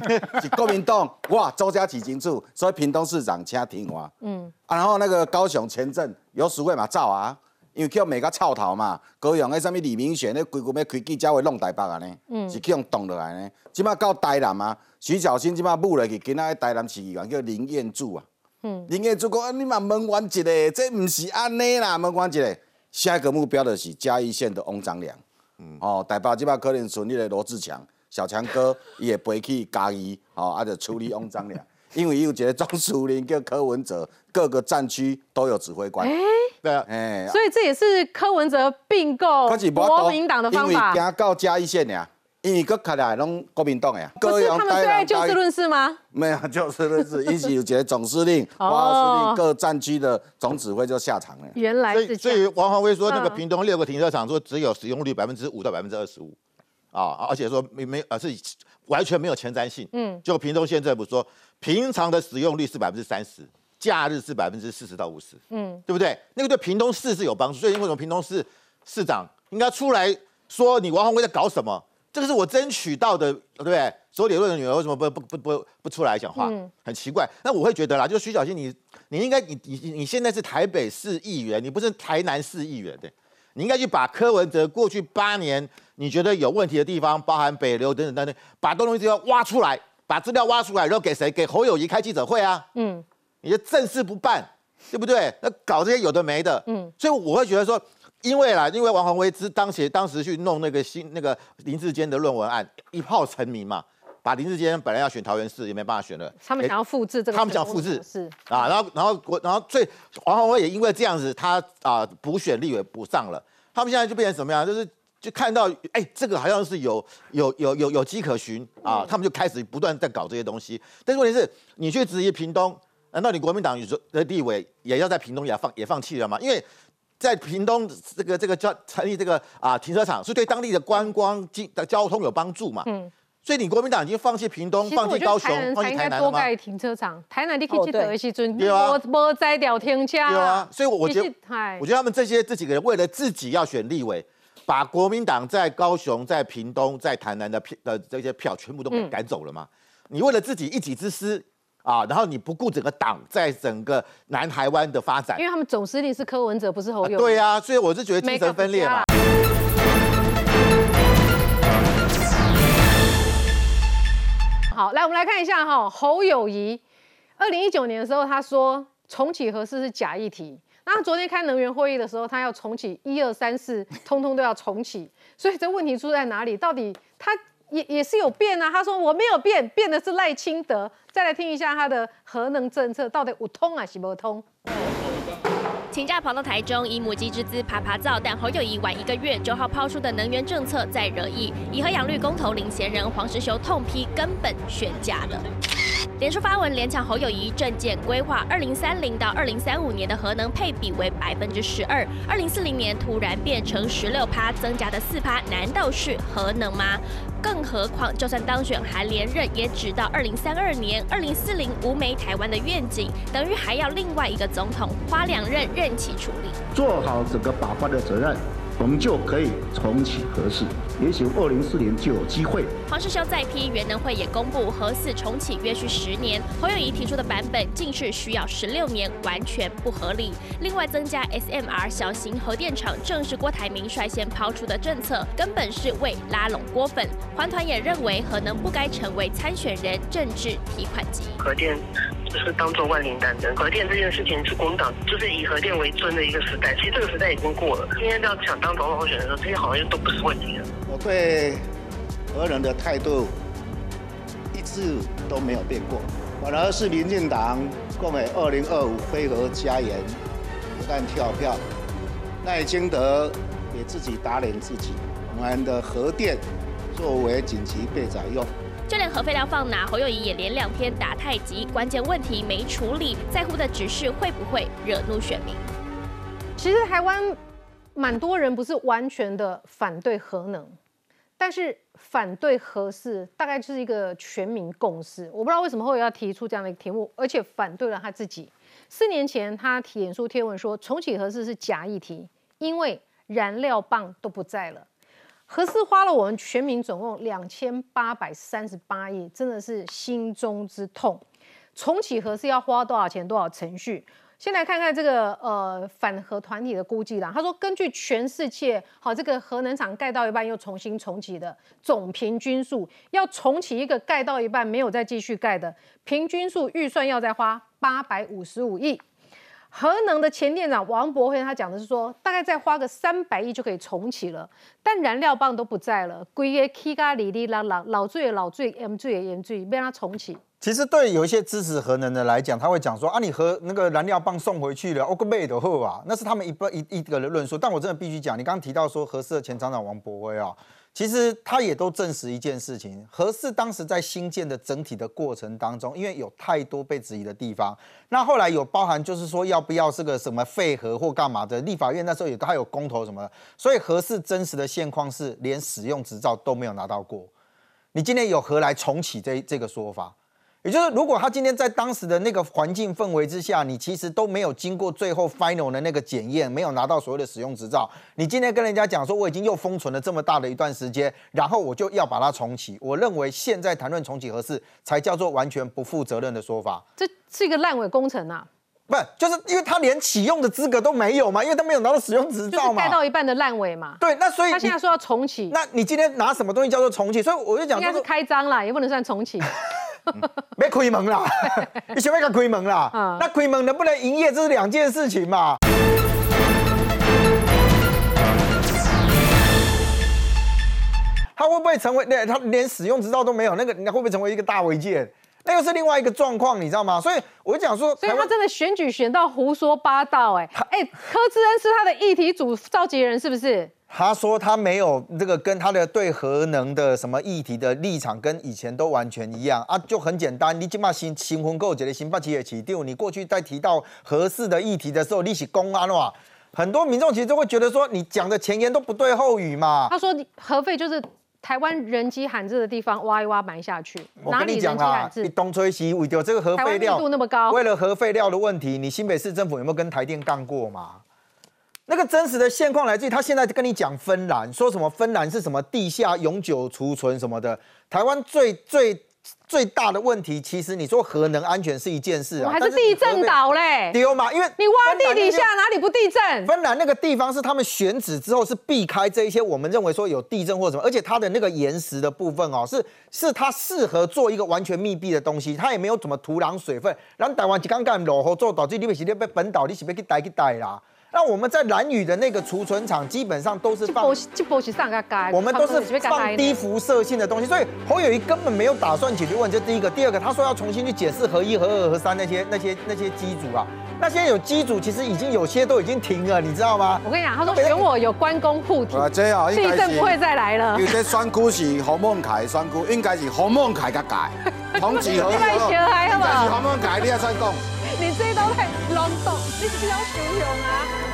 是国民党哇，周家琪争取，所以屏东市长请停我，嗯，啊，然后那个高雄前镇有署位嘛走啊，因为叫每个臭头嘛，高雄迄什物李明选那规个要开记者会弄台北啊呢，嗯，是去用挡落来呢，即马到台南啊，徐小新即马舞落去，今仔台南市议员叫林彦柱啊，嗯，林彦柱讲，啊你嘛问完一个，这毋是安尼啦，问完一个，下一个目标就是嘉义县的翁长良，嗯，哦，台北即马可能存你个罗志强。小强哥也飞去嘉义，哦，啊，就处理翁章良，因为有一个总司令叫柯文哲，各个战区都有指挥官。对啊，哎，所以这也是柯文哲并购国民党的方法因为法。行到嘉义县呀，因为搁开来拢国民党的呀。不是他们最爱就事论事吗？没有就事论事，因是有一个总司令、哦八号司令各战区的总指挥就下场了。原来所以，所以。王宏威说，那个嗯屏东六个停车场说只有使用率百分之五到百分之二十五，啊，而且说没没呃是完全没有前瞻性。嗯，就屏东县政府说，平常的使用率是百分之三十，假日是百分之四十到五十。嗯，对不对？那个对屏东市是有帮助，所以为什么屏东市市长应该出来说你王宏威在搞什么？这个是我争取到的，对不对？所有理论的女儿为什么不不不不不出来讲话？嗯很奇怪。那我会觉得啦，就是徐小新，你你应该你你你你现在是台北市议员，你不是台南市议员对？你应该去把柯文哲过去八年你觉得有问题的地方，包含北流等等等等，把东西都要挖出来，把资料挖出来，然后给谁？给侯友谊开记者会啊？嗯你的正事不办，对不对？那搞这些有的没的，嗯，所以我会觉得说，因为啦，因为王宏威之当时当时去弄那个新那个林志坚的论文案，一炮成名嘛，把林志坚本来要选桃园市也没办法选了，他们想要复制这个，他们想复制是啊，然后然后国然后最王宏威也因为这样子，他啊补选立委补上了，他们现在就变成什么样？就是就看到哎，这个好像是有有有有有迹可循啊，他们就开始不断在搞这些东西。但是问题是，你去质疑屏东，难道你国民党的立委也要在屏东也放也放弃了吗？因为在屏东这个这个叫成立这个啊停车场，是对当地的观光经的交通有帮助嘛？嗯。所以你国民党已经放弃屏东，放弃高雄放才弃台南了吗？应该多盖停车场。台南你去哦记得的时阵，对啊无无摘掉停车。对啊，所以我觉得我觉得他们这些这几个人为了自己要选立委，把国民党在高雄、在屏东、在台南的票的这些票全部都赶走了嘛。你为了自己一己之私啊，然后你不顾整个党在整个南台湾的发展因，为他们总司令是柯文哲，不是侯友宜。对啊，所以我是觉得精神分裂嘛。好，来我们来看一下哈，侯友谊，二零一九年的时候他说重启核四是假议题，那昨天开能源会议的时候，他要重启一二三四，通通都要重启，所以这问题出在哪里？到底他也也是有变啊？他说我没有变，变的是赖清德。再来听一下他的核能政策到底有通还是不通？请假跑到台中，以母鸡之姿爬爬灶，但侯友谊晚一个月九号抛出的能源政策再惹议，以核养绿公投领衔人黄石修痛批根本宣假了。连书发文连抢侯友谊政见规划，二零三零到二零三五年的核能配比为百分之十二，二零四零年突然变成十六趴，增加的四趴，难道是核能吗？更何况，就算当选还连任，也只到二零三二年、二零四零无煤台湾的愿景，等于还要另外一个总统花两任任期处理。做好整个把关的责任，我们就可以重启核试，也许二零四年就有机会。黄世修再批，原能会也公布核四重启约需十年，侯友谊提出的版本竟是需要十六年，完全不合理。另外增加 SMR 小型核电厂，正是郭台铭率先抛出的政策，根本是为拉拢郭粉。环团也认为核能不该成为参选人政治提款机。核电就就是当做万灵丹灯，核电这件事情是国民党就是以核电为尊的一个时代，其实这个时代已经过了。今天要想当总统候选人的时候，这些好像都不是问题了。我对核人的态度一直都没有变过，反而是民进党共给二零二五飞核加严，不但跳票，赖清德也自己打脸自己，我们的核电作为紧急备载用。就连核废料放哪，侯友谊也连两天打太极，关键问题没处理，在乎的只是会不会惹怒选民。其实台湾蛮多人不是完全的反对核能，但是反对核四大概就是一个全民共识。我不知道为什么会要提出这样的一个题目，而且反对了他自己。四年前他脸书贴文说重启核四是假议题，因为燃料棒都不在了。核四花了我们全民总共两千八百三十八亿，真的是心中之痛。重启核四要花多少钱？多少程序？先来看看这个呃反核团体的估计啦。他说，根据全世界好这个核能厂盖到一半又重新重启的总平均数，要重启一个盖到一半没有再继续盖的平均数预算要再花八百五十五亿。核能的前店长王博辉他讲的是说，大概再花个三百亿就可以重启了，但燃料棒都不在了，规个 K 咖里里啦啦老醉的老醉，M 醉的盐醉，被他重启。其实对有一些支持核能的来讲，他会讲说啊，你核那个燃料棒送回去了，o k 贝的后啊，那是他们一一一个的论述。但我真的必须讲，你刚刚提到说核四的前厂长王博威啊，其实他也都证实一件事情：核四当时在新建的整体的过程当中，因为有太多被质疑的地方，那后来有包含就是说要不要是个什么废核或干嘛的，立法院那时候也还有公投什么的，所以核四真实的现况是连使用执照都没有拿到过。你今天有何来重启这这个说法？也就是如果他今天在当时的那个环境氛围之下，你其实都没有经过最后 final 的那个检验，没有拿到所谓的使用执照，你今天跟人家讲说我已经又封存了这么大的一段时间，然后我就要把它重启，我认为现在谈论重启合适才叫做完全不负责任的说法。这是一个烂尾工程啊！不，就是因为他连启用的资格都没有嘛，因为他没有拿到使用执照嘛，盖到一半的烂尾嘛。对，那所以他现在说要重启，那你今天拿什么东西叫做重启？所以我就讲，应该是开张啦，也不能算重启。没开门啦，你想要个开门啦？那开门能不能营业，这是两件事情嘛。他会不会成为？那他连使用执照都没有，那个会不会成为一个大违建？那又是另外一个状况，你知道吗？所以我就讲说，所以他真的选举选到胡说八道，哎哎，柯志恩是他的议题组召集人，是不是？他说他没有这个跟他的对核能的什么议题的立场跟以前都完全一样啊，就很简单，你起码新新婚购结的新八期也起定，你过去在提到合适的议题的时候，你是公安哇，很多民众其实都会觉得说你讲的前言都不对后语嘛。他说核废就是台湾人机罕至的地方，挖一挖埋下去。我跟你讲啊，你东吹西为掉这个核废料度那么高，为了核废料的问题，你新北市政府有没有跟台电干过嘛？那个真实的现况来自于他现在跟你讲芬兰，说什么芬兰是什么地下永久储存什么的。台湾最最最大的问题，其实你说核能安全是一件事啊，还是地震岛嘞？丢嘛，因为你挖地底下哪里不地震？芬兰那个地方是他们选址之后是避开这一些我们认为说有地震或什么，而且它的那个岩石的部分哦，是是它适合做一个完全密闭的东西，它也没有什么土壤水分。咱台湾一刚刚落后做导致你不是你被本岛，你是被去待去待啦。那我们在蓝屿的那个储存厂，基本上都是放，我们都是放低辐射性的东西，所以侯友谊根本没有打算解决问题。这第一个，第二个，他说要重新去解释核一、核二、核三那些、那些、那些机组啊。那现在有机组，其实已经有些都已经停了，你知道吗？我跟你讲，他说选我有关公护体，地震不会再来了。有些选股是洪孟凯选股，应该是洪孟凯甲改，同子何？应该是洪孟凯，你也再讲。你这一刀太隆动，你是要修容啊？